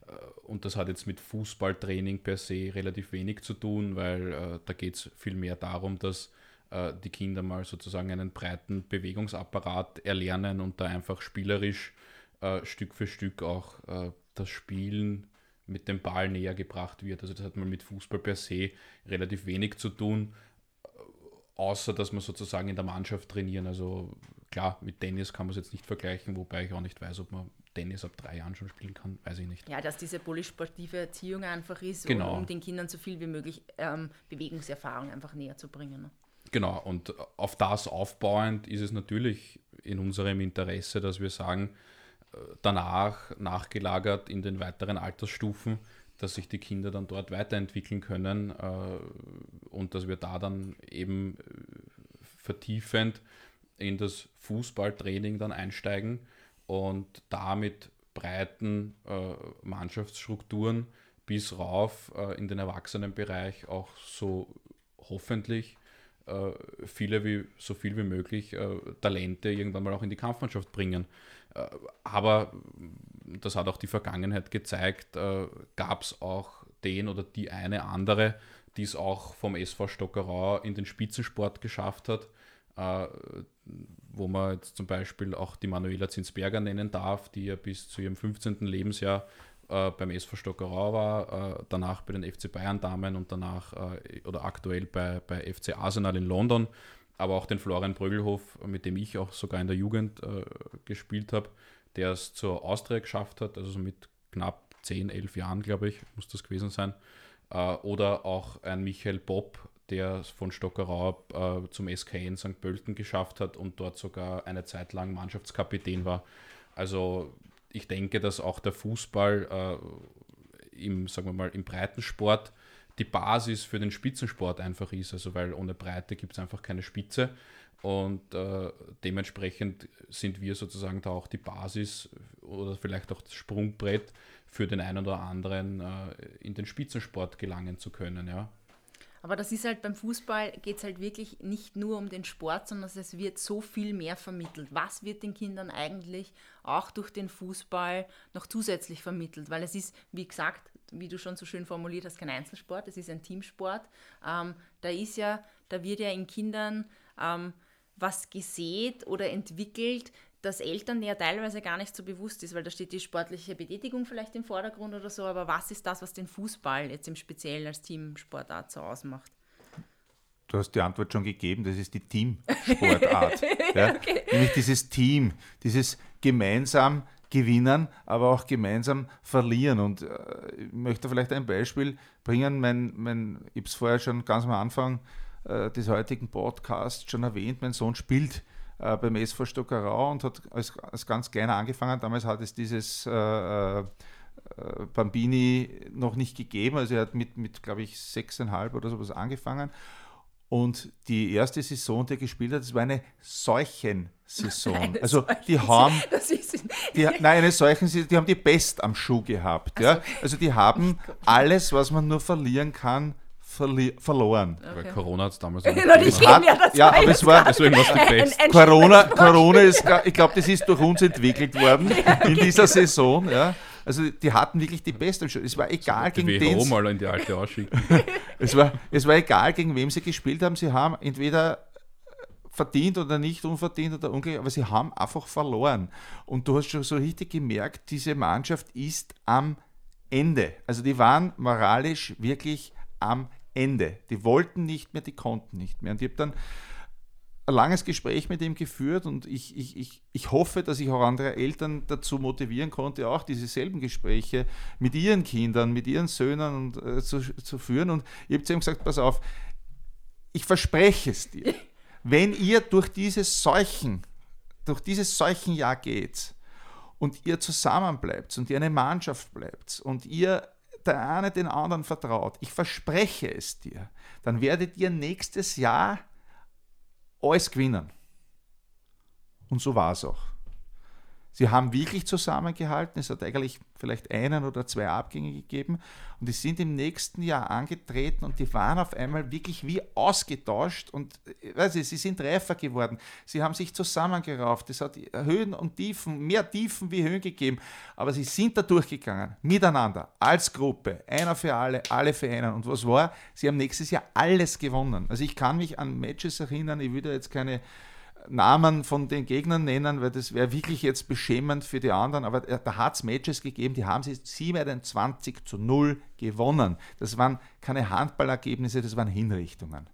Äh, und das hat jetzt mit Fußballtraining per se relativ wenig zu tun, weil äh, da geht es viel mehr darum, dass äh, die Kinder mal sozusagen einen breiten Bewegungsapparat erlernen und da einfach spielerisch äh, Stück für Stück auch äh, das Spielen mit dem Ball näher gebracht wird. Also das hat mal mit Fußball per se relativ wenig zu tun außer dass wir sozusagen in der Mannschaft trainieren. Also klar, mit Tennis kann man es jetzt nicht vergleichen, wobei ich auch nicht weiß, ob man Tennis ab drei Jahren schon spielen kann, weiß ich nicht. Ja, dass diese polysportive Erziehung einfach ist, genau. um den Kindern so viel wie möglich ähm, Bewegungserfahrung einfach näher zu bringen. Ne? Genau, und auf das aufbauend ist es natürlich in unserem Interesse, dass wir sagen, äh, danach, nachgelagert in den weiteren Altersstufen, dass sich die Kinder dann dort weiterentwickeln können äh, und dass wir da dann eben äh, vertiefend in das Fußballtraining dann einsteigen und damit breiten äh, Mannschaftsstrukturen bis rauf äh, in den Erwachsenenbereich auch so hoffentlich äh, viele wie, so viel wie möglich äh, Talente irgendwann mal auch in die Kampfmannschaft bringen. Äh, aber das hat auch die Vergangenheit gezeigt, äh, gab es auch den oder die eine andere, die es auch vom SV Stockerau in den Spitzensport geschafft hat, äh, wo man jetzt zum Beispiel auch die Manuela Zinsberger nennen darf, die ja bis zu ihrem 15. Lebensjahr äh, beim SV Stockerau war, äh, danach bei den FC Bayern Damen und danach äh, oder aktuell bei, bei FC Arsenal in London aber auch den Florian Brögelhof, mit dem ich auch sogar in der Jugend äh, gespielt habe, der es zur Austria geschafft hat, also so mit knapp 10, 11 Jahren, glaube ich, muss das gewesen sein. Äh, oder auch ein Michael Bopp, der von Stockerau äh, zum SKN St. Pölten geschafft hat und dort sogar eine Zeit lang Mannschaftskapitän war. Also ich denke, dass auch der Fußball äh, im, sagen wir mal, im Breitensport die Basis für den Spitzensport einfach ist. Also weil ohne Breite gibt es einfach keine Spitze. Und äh, dementsprechend sind wir sozusagen da auch die Basis oder vielleicht auch das Sprungbrett für den einen oder anderen äh, in den Spitzensport gelangen zu können. Ja. Aber das ist halt beim Fußball geht es halt wirklich nicht nur um den Sport, sondern es wird so viel mehr vermittelt. Was wird den Kindern eigentlich auch durch den Fußball noch zusätzlich vermittelt? Weil es ist, wie gesagt, wie du schon so schön formuliert hast, kein Einzelsport, es ist ein Teamsport. Ähm, da ist ja, da wird ja in Kindern ähm, was gesät oder entwickelt, das Eltern ja teilweise gar nicht so bewusst ist, weil da steht die sportliche Betätigung vielleicht im Vordergrund oder so, aber was ist das, was den Fußball jetzt im Speziellen als Teamsportart so ausmacht? Du hast die Antwort schon gegeben, das ist die Teamsportart. ja? okay. Nämlich dieses Team, dieses gemeinsam gewinnen, aber auch gemeinsam verlieren. Und äh, ich möchte vielleicht ein Beispiel bringen. Mein, mein, ich habe es vorher schon ganz am Anfang äh, des heutigen Podcasts schon erwähnt, mein Sohn spielt äh, beim SV Stockerau und hat als, als ganz kleiner angefangen. Damals hat es dieses äh, äh, Bambini noch nicht gegeben. Also er hat mit, mit glaube ich, sechseinhalb oder sowas angefangen. Und die erste Saison, die er gespielt hat, das war eine Seuchensaison. Eine also die haben, die, nein, eine Seuchensaison, die haben die Pest am Schuh gehabt. Also, ja? also die haben alles, was man nur verlieren kann, verloren. Okay. Weil Corona hat es damals nicht hat, ja, ja aber es war deswegen was die Pest. Ein, ein Corona, Corona ist, ich glaube, das ist durch uns entwickelt worden in dieser Saison. Ja. Also die hatten wirklich die beste. Es war egal Die gegen WHO den. mal in die alte ausschicken. Es war, es war egal, gegen wem sie gespielt haben. Sie haben entweder verdient oder nicht unverdient oder unglücklich, aber sie haben einfach verloren. Und du hast schon so richtig gemerkt, diese Mannschaft ist am Ende. Also die waren moralisch wirklich am Ende. Die wollten nicht mehr, die konnten nicht mehr. Und ich habe dann ein langes Gespräch mit ihm geführt und ich, ich, ich, ich hoffe, dass ich auch andere Eltern dazu motivieren konnte, auch diese selben Gespräche mit ihren Kindern, mit ihren Söhnen und, äh, zu, zu führen. Und ich habe zu ihm gesagt, pass auf, ich verspreche es dir, wenn ihr durch dieses Seuchen, durch dieses Seuchenjahr geht und ihr zusammenbleibt und ihr eine Mannschaft bleibt und ihr der eine den anderen vertraut, ich verspreche es dir, dann werdet ihr nächstes Jahr alles gewinnen. Und so war es auch. Sie haben wirklich zusammengehalten. Es hat eigentlich vielleicht einen oder zwei Abgänge gegeben. Und die sind im nächsten Jahr angetreten und die waren auf einmal wirklich wie ausgetauscht. Und weiß ich, sie sind reifer geworden. Sie haben sich zusammengerauft. Es hat Höhen und Tiefen, mehr Tiefen wie Höhen gegeben. Aber sie sind da durchgegangen, miteinander, als Gruppe. Einer für alle, alle für einen. Und was war? Sie haben nächstes Jahr alles gewonnen. Also ich kann mich an Matches erinnern. Ich würde jetzt keine Namen von den Gegnern nennen, weil das wäre wirklich jetzt beschämend für die anderen. Aber da hat es Matches gegeben, die haben sie 27 zu 0 gewonnen. Das waren keine Handballergebnisse, das waren Hinrichtungen.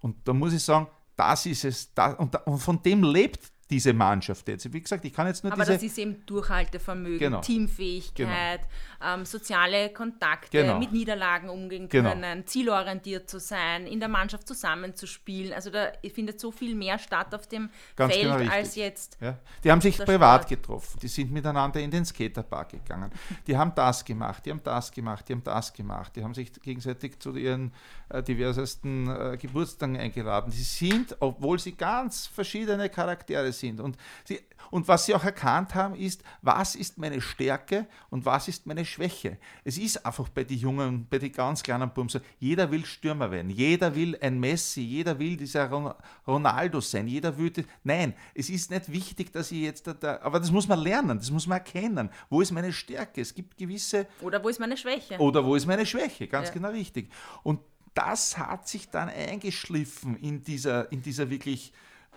Und da muss ich sagen, das ist es. Das, und, und von dem lebt diese Mannschaft jetzt. Wie gesagt, ich kann jetzt nur Aber diese... das ist eben Durchhaltevermögen, Genau. Teamfähigkeit, ähm, soziale Kontakte, Genau. mit Niederlagen umgehen Genau. können, zielorientiert zu sein, in der Mannschaft zusammenzuspielen. Also da findet so viel mehr statt auf dem Ganz Feld genau als jetzt. Ja. Die haben sich privat Sport. getroffen, die sind miteinander in den Skaterpark gegangen. Die haben das gemacht, die haben das gemacht, die haben das gemacht, die haben sich gegenseitig zu ihren äh, diversesten äh, Geburtstagen eingeladen. Die sind, obwohl sie ganz verschiedene Charaktere sind und, sie, und was sie auch erkannt haben, ist, was ist meine Stärke und was ist meine Schwäche. Es ist einfach bei den Jungen, bei den ganz kleinen Buben so, jeder will Stürmer werden, jeder will ein Messi, jeder will dieser Ron- Ronaldo sein, jeder würde, nein, es ist nicht wichtig, dass ich jetzt, da, da, aber das muss man lernen, das muss man erkennen. Wo ist meine Stärke? Es gibt gewisse, Oder wo ist meine Schwäche? oder wo ist meine Schwäche? Ganz Ja. genau richtig. Und das hat sich dann eingeschliffen in dieser, in dieser wirklich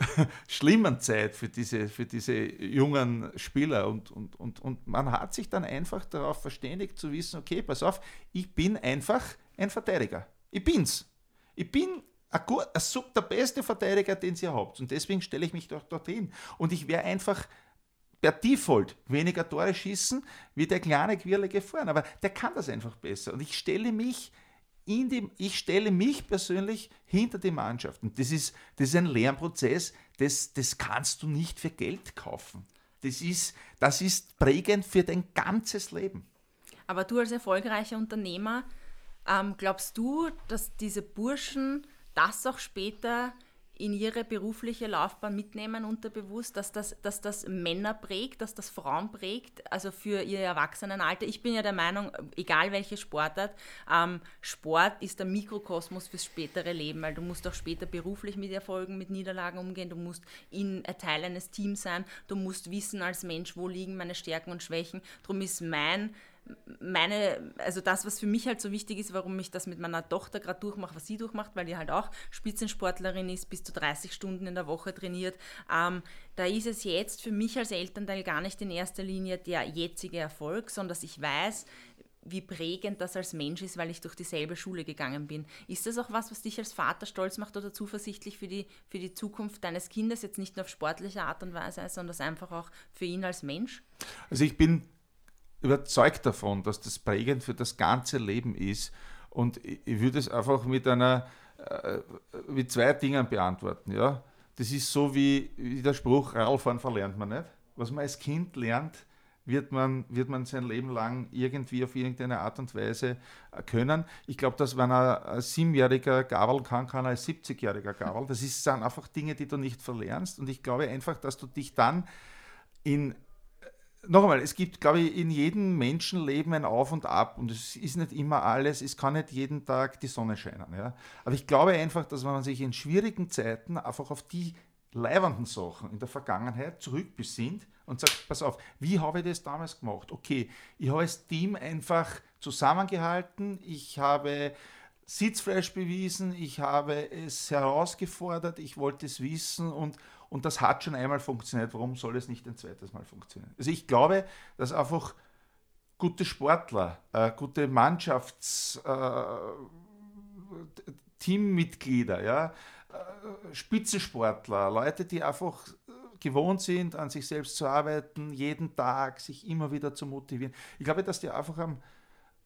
schlimmen Zeit für diese, für diese jungen Spieler. Und, und, und, und man hat sich dann einfach darauf verständigt zu wissen, okay, pass auf, ich bin einfach ein Verteidiger. Ich bin's. Ich bin ein gut, ein der beste Verteidiger, den ihr habt. Und deswegen stelle ich mich doch dorthin. Und ich wäre einfach per Default weniger Tore schießen wie der kleine quirlige vorne. Aber der kann das einfach besser. Und ich stelle mich dem, ich stelle mich persönlich hinter die Mannschaft. Und das ist, das ist ein Lernprozess, das, das kannst du nicht für Geld kaufen. Das ist, das ist prägend für dein ganzes Leben. Aber du als erfolgreicher Unternehmer, ähm, glaubst du, dass diese Burschen das auch später in ihre berufliche Laufbahn mitnehmen unterbewusst, dass das, dass das Männer prägt, dass das Frauen prägt, also für ihr Erwachsenenalter? Ich bin ja der Meinung, egal welche Sportart, ähm, Sport ist der Mikrokosmos fürs spätere Leben, weil du musst auch später beruflich mit Erfolgen, mit Niederlagen umgehen, du musst in ein Teil eines Teams sein, du musst wissen als Mensch, wo liegen meine Stärken und Schwächen. Darum ist mein meine, also das, was für mich halt so wichtig ist, warum ich das mit meiner Tochter gerade durchmache, was sie durchmacht, weil die halt auch Spitzensportlerin ist, bis zu 30 Stunden in der Woche trainiert, ähm, da ist es jetzt für mich als Elternteil gar nicht in erster Linie der jetzige Erfolg, sondern dass ich weiß, wie prägend das als Mensch ist, weil ich durch dieselbe Schule gegangen bin. Ist das auch was, was dich als Vater stolz macht oder zuversichtlich für die, für die Zukunft deines Kindes, jetzt nicht nur auf sportliche Art und Weise, sondern einfach auch für ihn als Mensch? Also ich bin überzeugt davon, dass das prägend für das ganze Leben ist. Und ich würde es einfach mit einer, äh, mit zwei Dingen beantworten. Ja? Das ist so wie, wie der Spruch, Radfahren verlernt man nicht. Was man als Kind lernt, wird man, wird man sein Leben lang irgendwie auf irgendeine Art und Weise äh, können. Ich glaube, dass wenn ein, siebenjähriger Gavel kann, kann ein 70-jähriger Gavel. Das sind einfach Dinge, die du nicht verlernst. Und ich glaube einfach, dass du dich dann in noch einmal, es gibt, glaube ich, in jedem Menschenleben ein Auf und Ab und es ist nicht immer alles, es kann nicht jeden Tag die Sonne scheinen. Ja? Aber ich glaube einfach, dass man sich in schwierigen Zeiten einfach auf die leibenden Sachen in der Vergangenheit zurückbesinnt, und sagt, pass auf, wie habe ich das damals gemacht? Okay, ich habe das Team einfach zusammengehalten, ich habe Sitzfleisch bewiesen, ich habe es herausgefordert, ich wollte es wissen und, und das hat schon einmal funktioniert. Warum soll es nicht ein zweites Mal funktionieren? Also ich glaube, dass einfach gute Sportler, äh, gute Mannschafts... Äh, Teammitglieder, ja, äh, Spitzensportler, Leute, die einfach gewohnt sind, an sich selbst zu arbeiten, jeden Tag sich immer wieder zu motivieren. Ich glaube, dass die einfach am,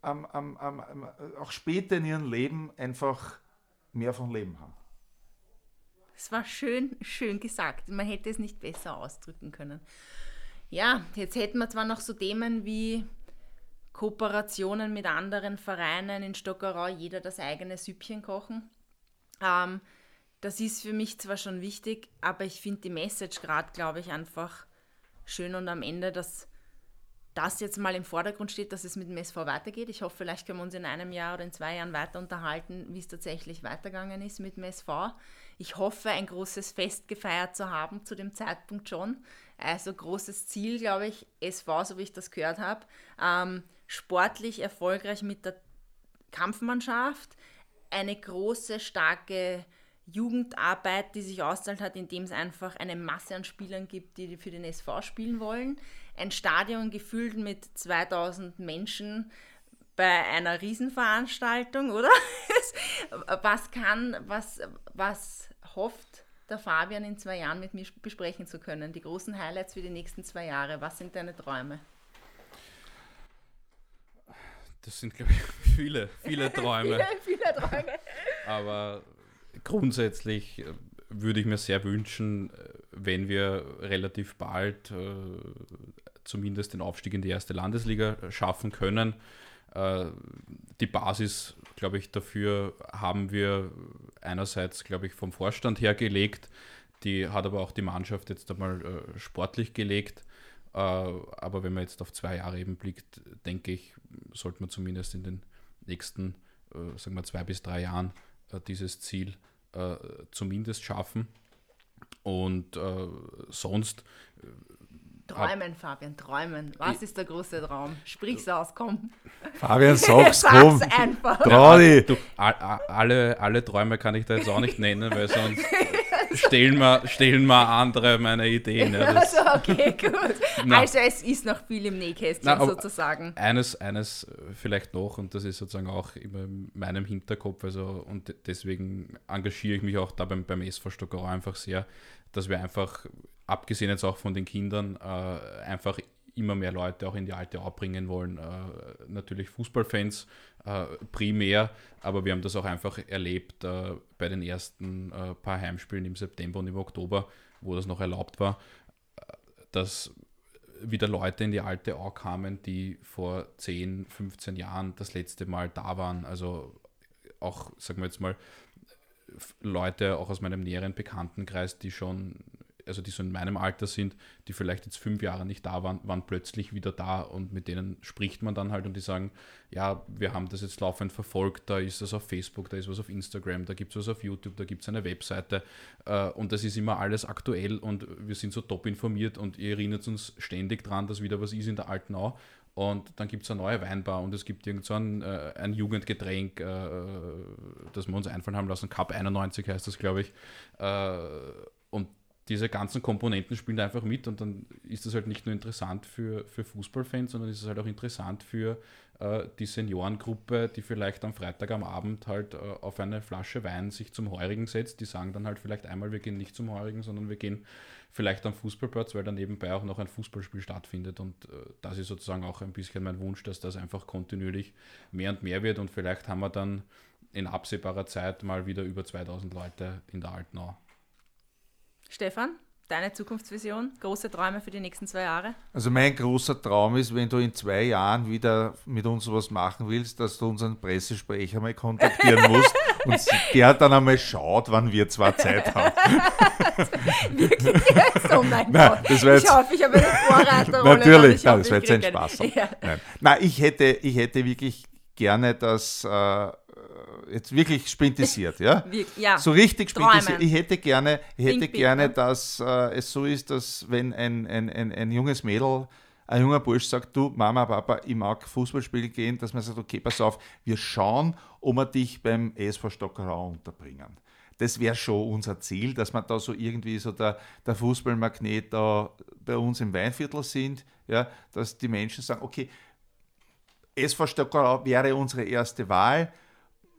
am, am, am auch später in ihrem Leben einfach mehr von Leben haben. Es war schön, schön gesagt. Man hätte es nicht besser ausdrücken können. Ja, jetzt hätten wir zwar noch so Themen wie Kooperationen mit anderen Vereinen in Stockerau, jeder das eigene Süppchen kochen. Ähm, das ist für mich zwar schon wichtig, aber ich finde die Message gerade, glaube ich, einfach schön und am Ende, dass das jetzt mal im Vordergrund steht, dass es mit dem SV weitergeht. Ich hoffe, vielleicht können wir uns in einem Jahr oder in zwei Jahren weiter unterhalten, wie es tatsächlich weitergegangen ist mit dem SV. Ich hoffe, ein großes Fest gefeiert zu haben zu dem Zeitpunkt schon. Also großes Ziel, glaube ich, SV, so wie ich das gehört habe. Ähm, sportlich erfolgreich mit der Kampfmannschaft. Eine große, starke Jugendarbeit, die sich auszahlt hat, indem es einfach eine Masse an Spielern gibt, die für den SV spielen wollen. Ein Stadion gefüllt mit 2000 Menschen bei einer Riesenveranstaltung, oder? was kann, was, was hofft der Fabian in zwei Jahren mit mir besprechen zu können? Die großen Highlights für die nächsten zwei Jahre. Was sind deine Träume? Das sind, glaube ich, viele, viele Träume. viele, viele Träume. Aber grundsätzlich äh, würde ich mir sehr wünschen, äh, wenn wir relativ bald äh, zumindest den Aufstieg in die erste Landesliga schaffen können. Äh, die Basis, glaube ich, dafür haben wir einerseits, glaube ich, vom Vorstand her gelegt. Die hat aber auch die Mannschaft jetzt einmal äh, sportlich gelegt. Äh, aber wenn man jetzt auf zwei Jahre eben blickt, denke ich, sollte man zumindest in den nächsten, sagen wir, zwei bis drei Jahren dieses Ziel zumindest schaffen. Und sonst. Träumen, Fabian, träumen. Was ist der große Traum? Sprich's aus, komm. Fabian, sag's, komm. Sag's einfach. Trau dich. Du, alle, alle Träume kann ich da jetzt auch nicht nennen, weil sonst stellen wir, stellen wir andere meine Ideen. Ja, also, okay, gut. Na, also es ist noch viel im Nähkästchen na, sozusagen. Eines, eines vielleicht noch, und das ist sozusagen auch immer in meinem Hinterkopf, also und deswegen engagiere ich mich auch da beim, beim SV Stockerau einfach sehr, dass wir einfach, abgesehen jetzt auch von den Kindern, äh, einfach immer mehr Leute auch in die alte Au bringen wollen. Äh, natürlich Fußballfans äh, primär, aber wir haben das auch einfach erlebt äh, bei den ersten äh, paar Heimspielen im September und im Oktober, wo das noch erlaubt war, äh, dass wieder Leute in die alte Au kamen, die vor 10, 15 Jahren das letzte Mal da waren. Also auch, sagen wir jetzt mal, Leute auch aus meinem näheren Bekanntenkreis, die schon also die so in meinem Alter sind, die vielleicht jetzt fünf Jahre nicht da waren, waren plötzlich wieder da und mit denen spricht man dann halt und die sagen, ja, wir haben das jetzt laufend verfolgt, da ist was auf Facebook, da ist was auf Instagram, da gibt es was auf YouTube, da gibt es eine Webseite äh, und das ist immer alles aktuell und wir sind so top informiert und ihr erinnert uns ständig dran, dass wieder was ist in der Altenau und dann gibt es eine neue Weinbar und es gibt irgend so ein, äh, ein Jugendgetränk, äh, das wir uns einfallen haben lassen. Cup 91 heißt das, glaube ich. Äh, und diese ganzen Komponenten spielen einfach mit und dann ist das halt nicht nur interessant für, für Fußballfans, sondern ist es halt auch interessant für äh, die Seniorengruppe, die vielleicht am Freitag am Abend halt äh, auf eine Flasche Wein sich zum Heurigen setzt. Die sagen dann halt vielleicht einmal, wir gehen nicht zum Heurigen, sondern wir gehen vielleicht am Fußballplatz, weil dann nebenbei auch noch ein Fußballspiel stattfindet. Und äh, das ist sozusagen auch ein bisschen mein Wunsch, dass das einfach kontinuierlich mehr und mehr wird und vielleicht haben wir dann in absehbarer Zeit mal wieder über 2000 Leute in der Altenau. Stefan, deine Zukunftsvision, große Träume für die nächsten zwei Jahre? Also mein großer Traum ist, wenn du in zwei Jahren wieder mit uns was machen willst, dass du unseren Pressesprecher mal kontaktieren musst und der dann einmal schaut, wann wir zwar Zeit haben. Wirklich jetzt? Oh mein Nein, Gott. Das ich hoffe, ich habe eine Vorreiterrolle. Natürlich, ich hoffe, das wäre jetzt ein Spaß. Ja. Nein. Nein, ich, hätte, ich hätte wirklich gerne, dass äh, jetzt wirklich spintisiert, ja? Wir, ja. So richtig spintisiert. Ich hätte gerne, ich hätte Think big, gerne, ne? dass äh, es so ist, dass wenn ein, ein, ein, ein junges Mädel, ein junger Bursch sagt, du Mama, Papa, ich mag Fußballspielen gehen, dass man sagt, okay, pass auf, wir schauen, ob wir dich beim ESV Stockerau unterbringen. Das wäre schon unser Ziel, dass wir da so irgendwie so der, der Fußballmagnet da bei uns im Weinviertel sind, ja, dass die Menschen sagen, okay, SV Stockerau wäre unsere erste Wahl.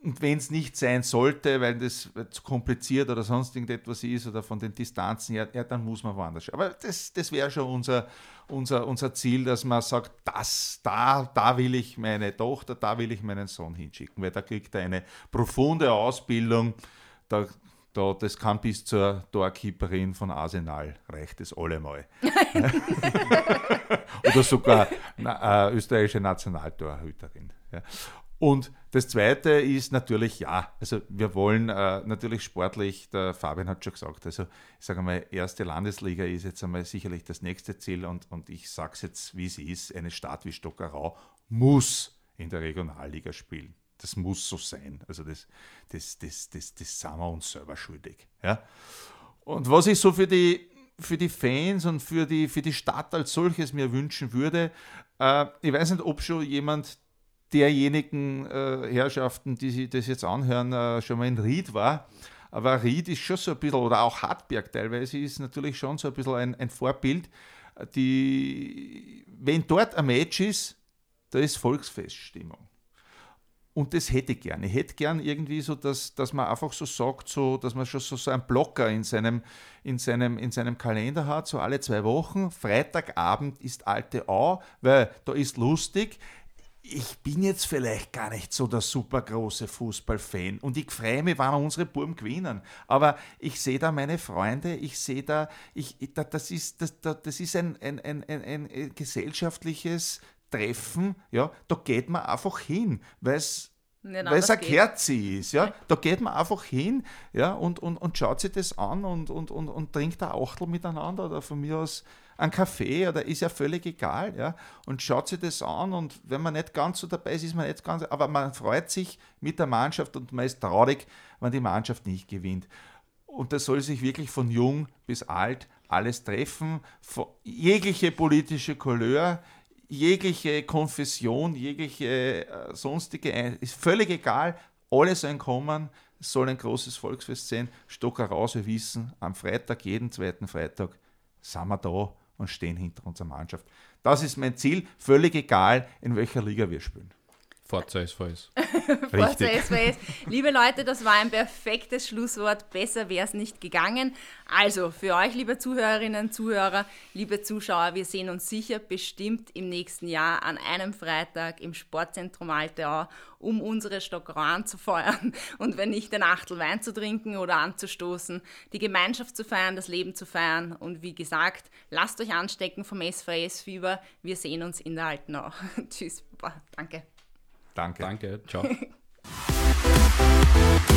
Und wenn es nicht sein sollte, weil das zu kompliziert oder sonst irgendetwas ist oder von den Distanzen her, ja, dann muss man woanders schauen. Aber das, das wäre schon unser, unser, unser Ziel, dass man sagt, das, da, da will ich meine Tochter, da will ich meinen Sohn hinschicken, weil da kriegt er eine profunde Ausbildung. Da, da, das kann bis zur Torkeeperin von Arsenal, reicht es allemal. Oder sogar na, äh, österreichische Nationaltorhüterin. Ja. Und das Zweite ist natürlich, ja, also wir wollen äh, natürlich sportlich, der Fabian hat schon gesagt, also ich sage mal, erste Landesliga ist jetzt einmal sicherlich das nächste Ziel und, und ich sage es jetzt, wie es ist, eine Stadt wie Stockerau muss in der Regionalliga spielen. Das muss so sein. Also das, das, das, das, das sind wir uns selber schuldig. Ja? Und was ich so für die, für die Fans und für die, für die Stadt als solches mir wünschen würde, äh, ich weiß nicht, ob schon jemand derjenigen äh, Herrschaften, die sich das jetzt anhören, äh, schon mal in Ried war. Aber Ried ist schon so ein bisschen, oder auch Hartberg teilweise, ist natürlich schon so ein bisschen ein, ein Vorbild. Die, wenn dort ein Match ist, da ist Volksfeststimmung. Und das hätte ich gern. Ich hätte gern irgendwie so, dass, dass man einfach so sagt, so, dass man schon so, so einen Blocker in seinem, in, seinem, in seinem Kalender hat, so alle zwei Wochen. Freitagabend ist alte Au, weil da ist lustig. Ich bin jetzt vielleicht gar nicht so der super große Fußballfan und ich freue mich, wenn unsere Buben gewinnen. Aber ich sehe da meine Freunde, ich sehe da, ich, da das ist, das, das ist ein, ein, ein, ein, ein gesellschaftliches Treffen, ja, da geht man einfach hin, weil es Nicht weil es anders ein geht. Kerzi ist, ja. Da geht man einfach hin, ja, und, und, und schaut sich das an und, und, und, und trinkt ein Achtel miteinander oder von mir aus einen Kaffee oder ist ja völlig egal, ja, und schaut sich das an und wenn man nicht ganz so dabei ist, ist man nicht ganz, aber man freut sich mit der Mannschaft und man ist traurig, wenn die Mannschaft nicht gewinnt. Und das soll sich wirklich von jung bis alt alles treffen, jegliche politische Couleur, jegliche Konfession, jegliche äh, sonstige, Ein- ist völlig egal, alle sollen kommen, es soll ein großes Volksfest sein, Stocker raus, wir wissen, am Freitag, jeden zweiten Freitag, sind wir da und stehen hinter unserer Mannschaft. Das ist mein Ziel, völlig egal, in welcher Liga wir spielen. Forza SVS. Forza SVS. Liebe Leute, das war ein perfektes Schlusswort. Besser wäre es nicht gegangen. Also, für euch, liebe Zuhörerinnen, Zuhörer, liebe Zuschauer, wir sehen uns sicher bestimmt im nächsten Jahr an einem Freitag im Sportzentrum Alteau, um unsere Stockerau anzufeuern und wenn nicht den Achtel Wein zu trinken oder anzustoßen, die Gemeinschaft zu feiern, das Leben zu feiern. Und wie gesagt, lasst euch anstecken vom SVS-Fieber. Wir sehen uns in der Altenau. Tschüss, danke. Danke. Danke, ciao.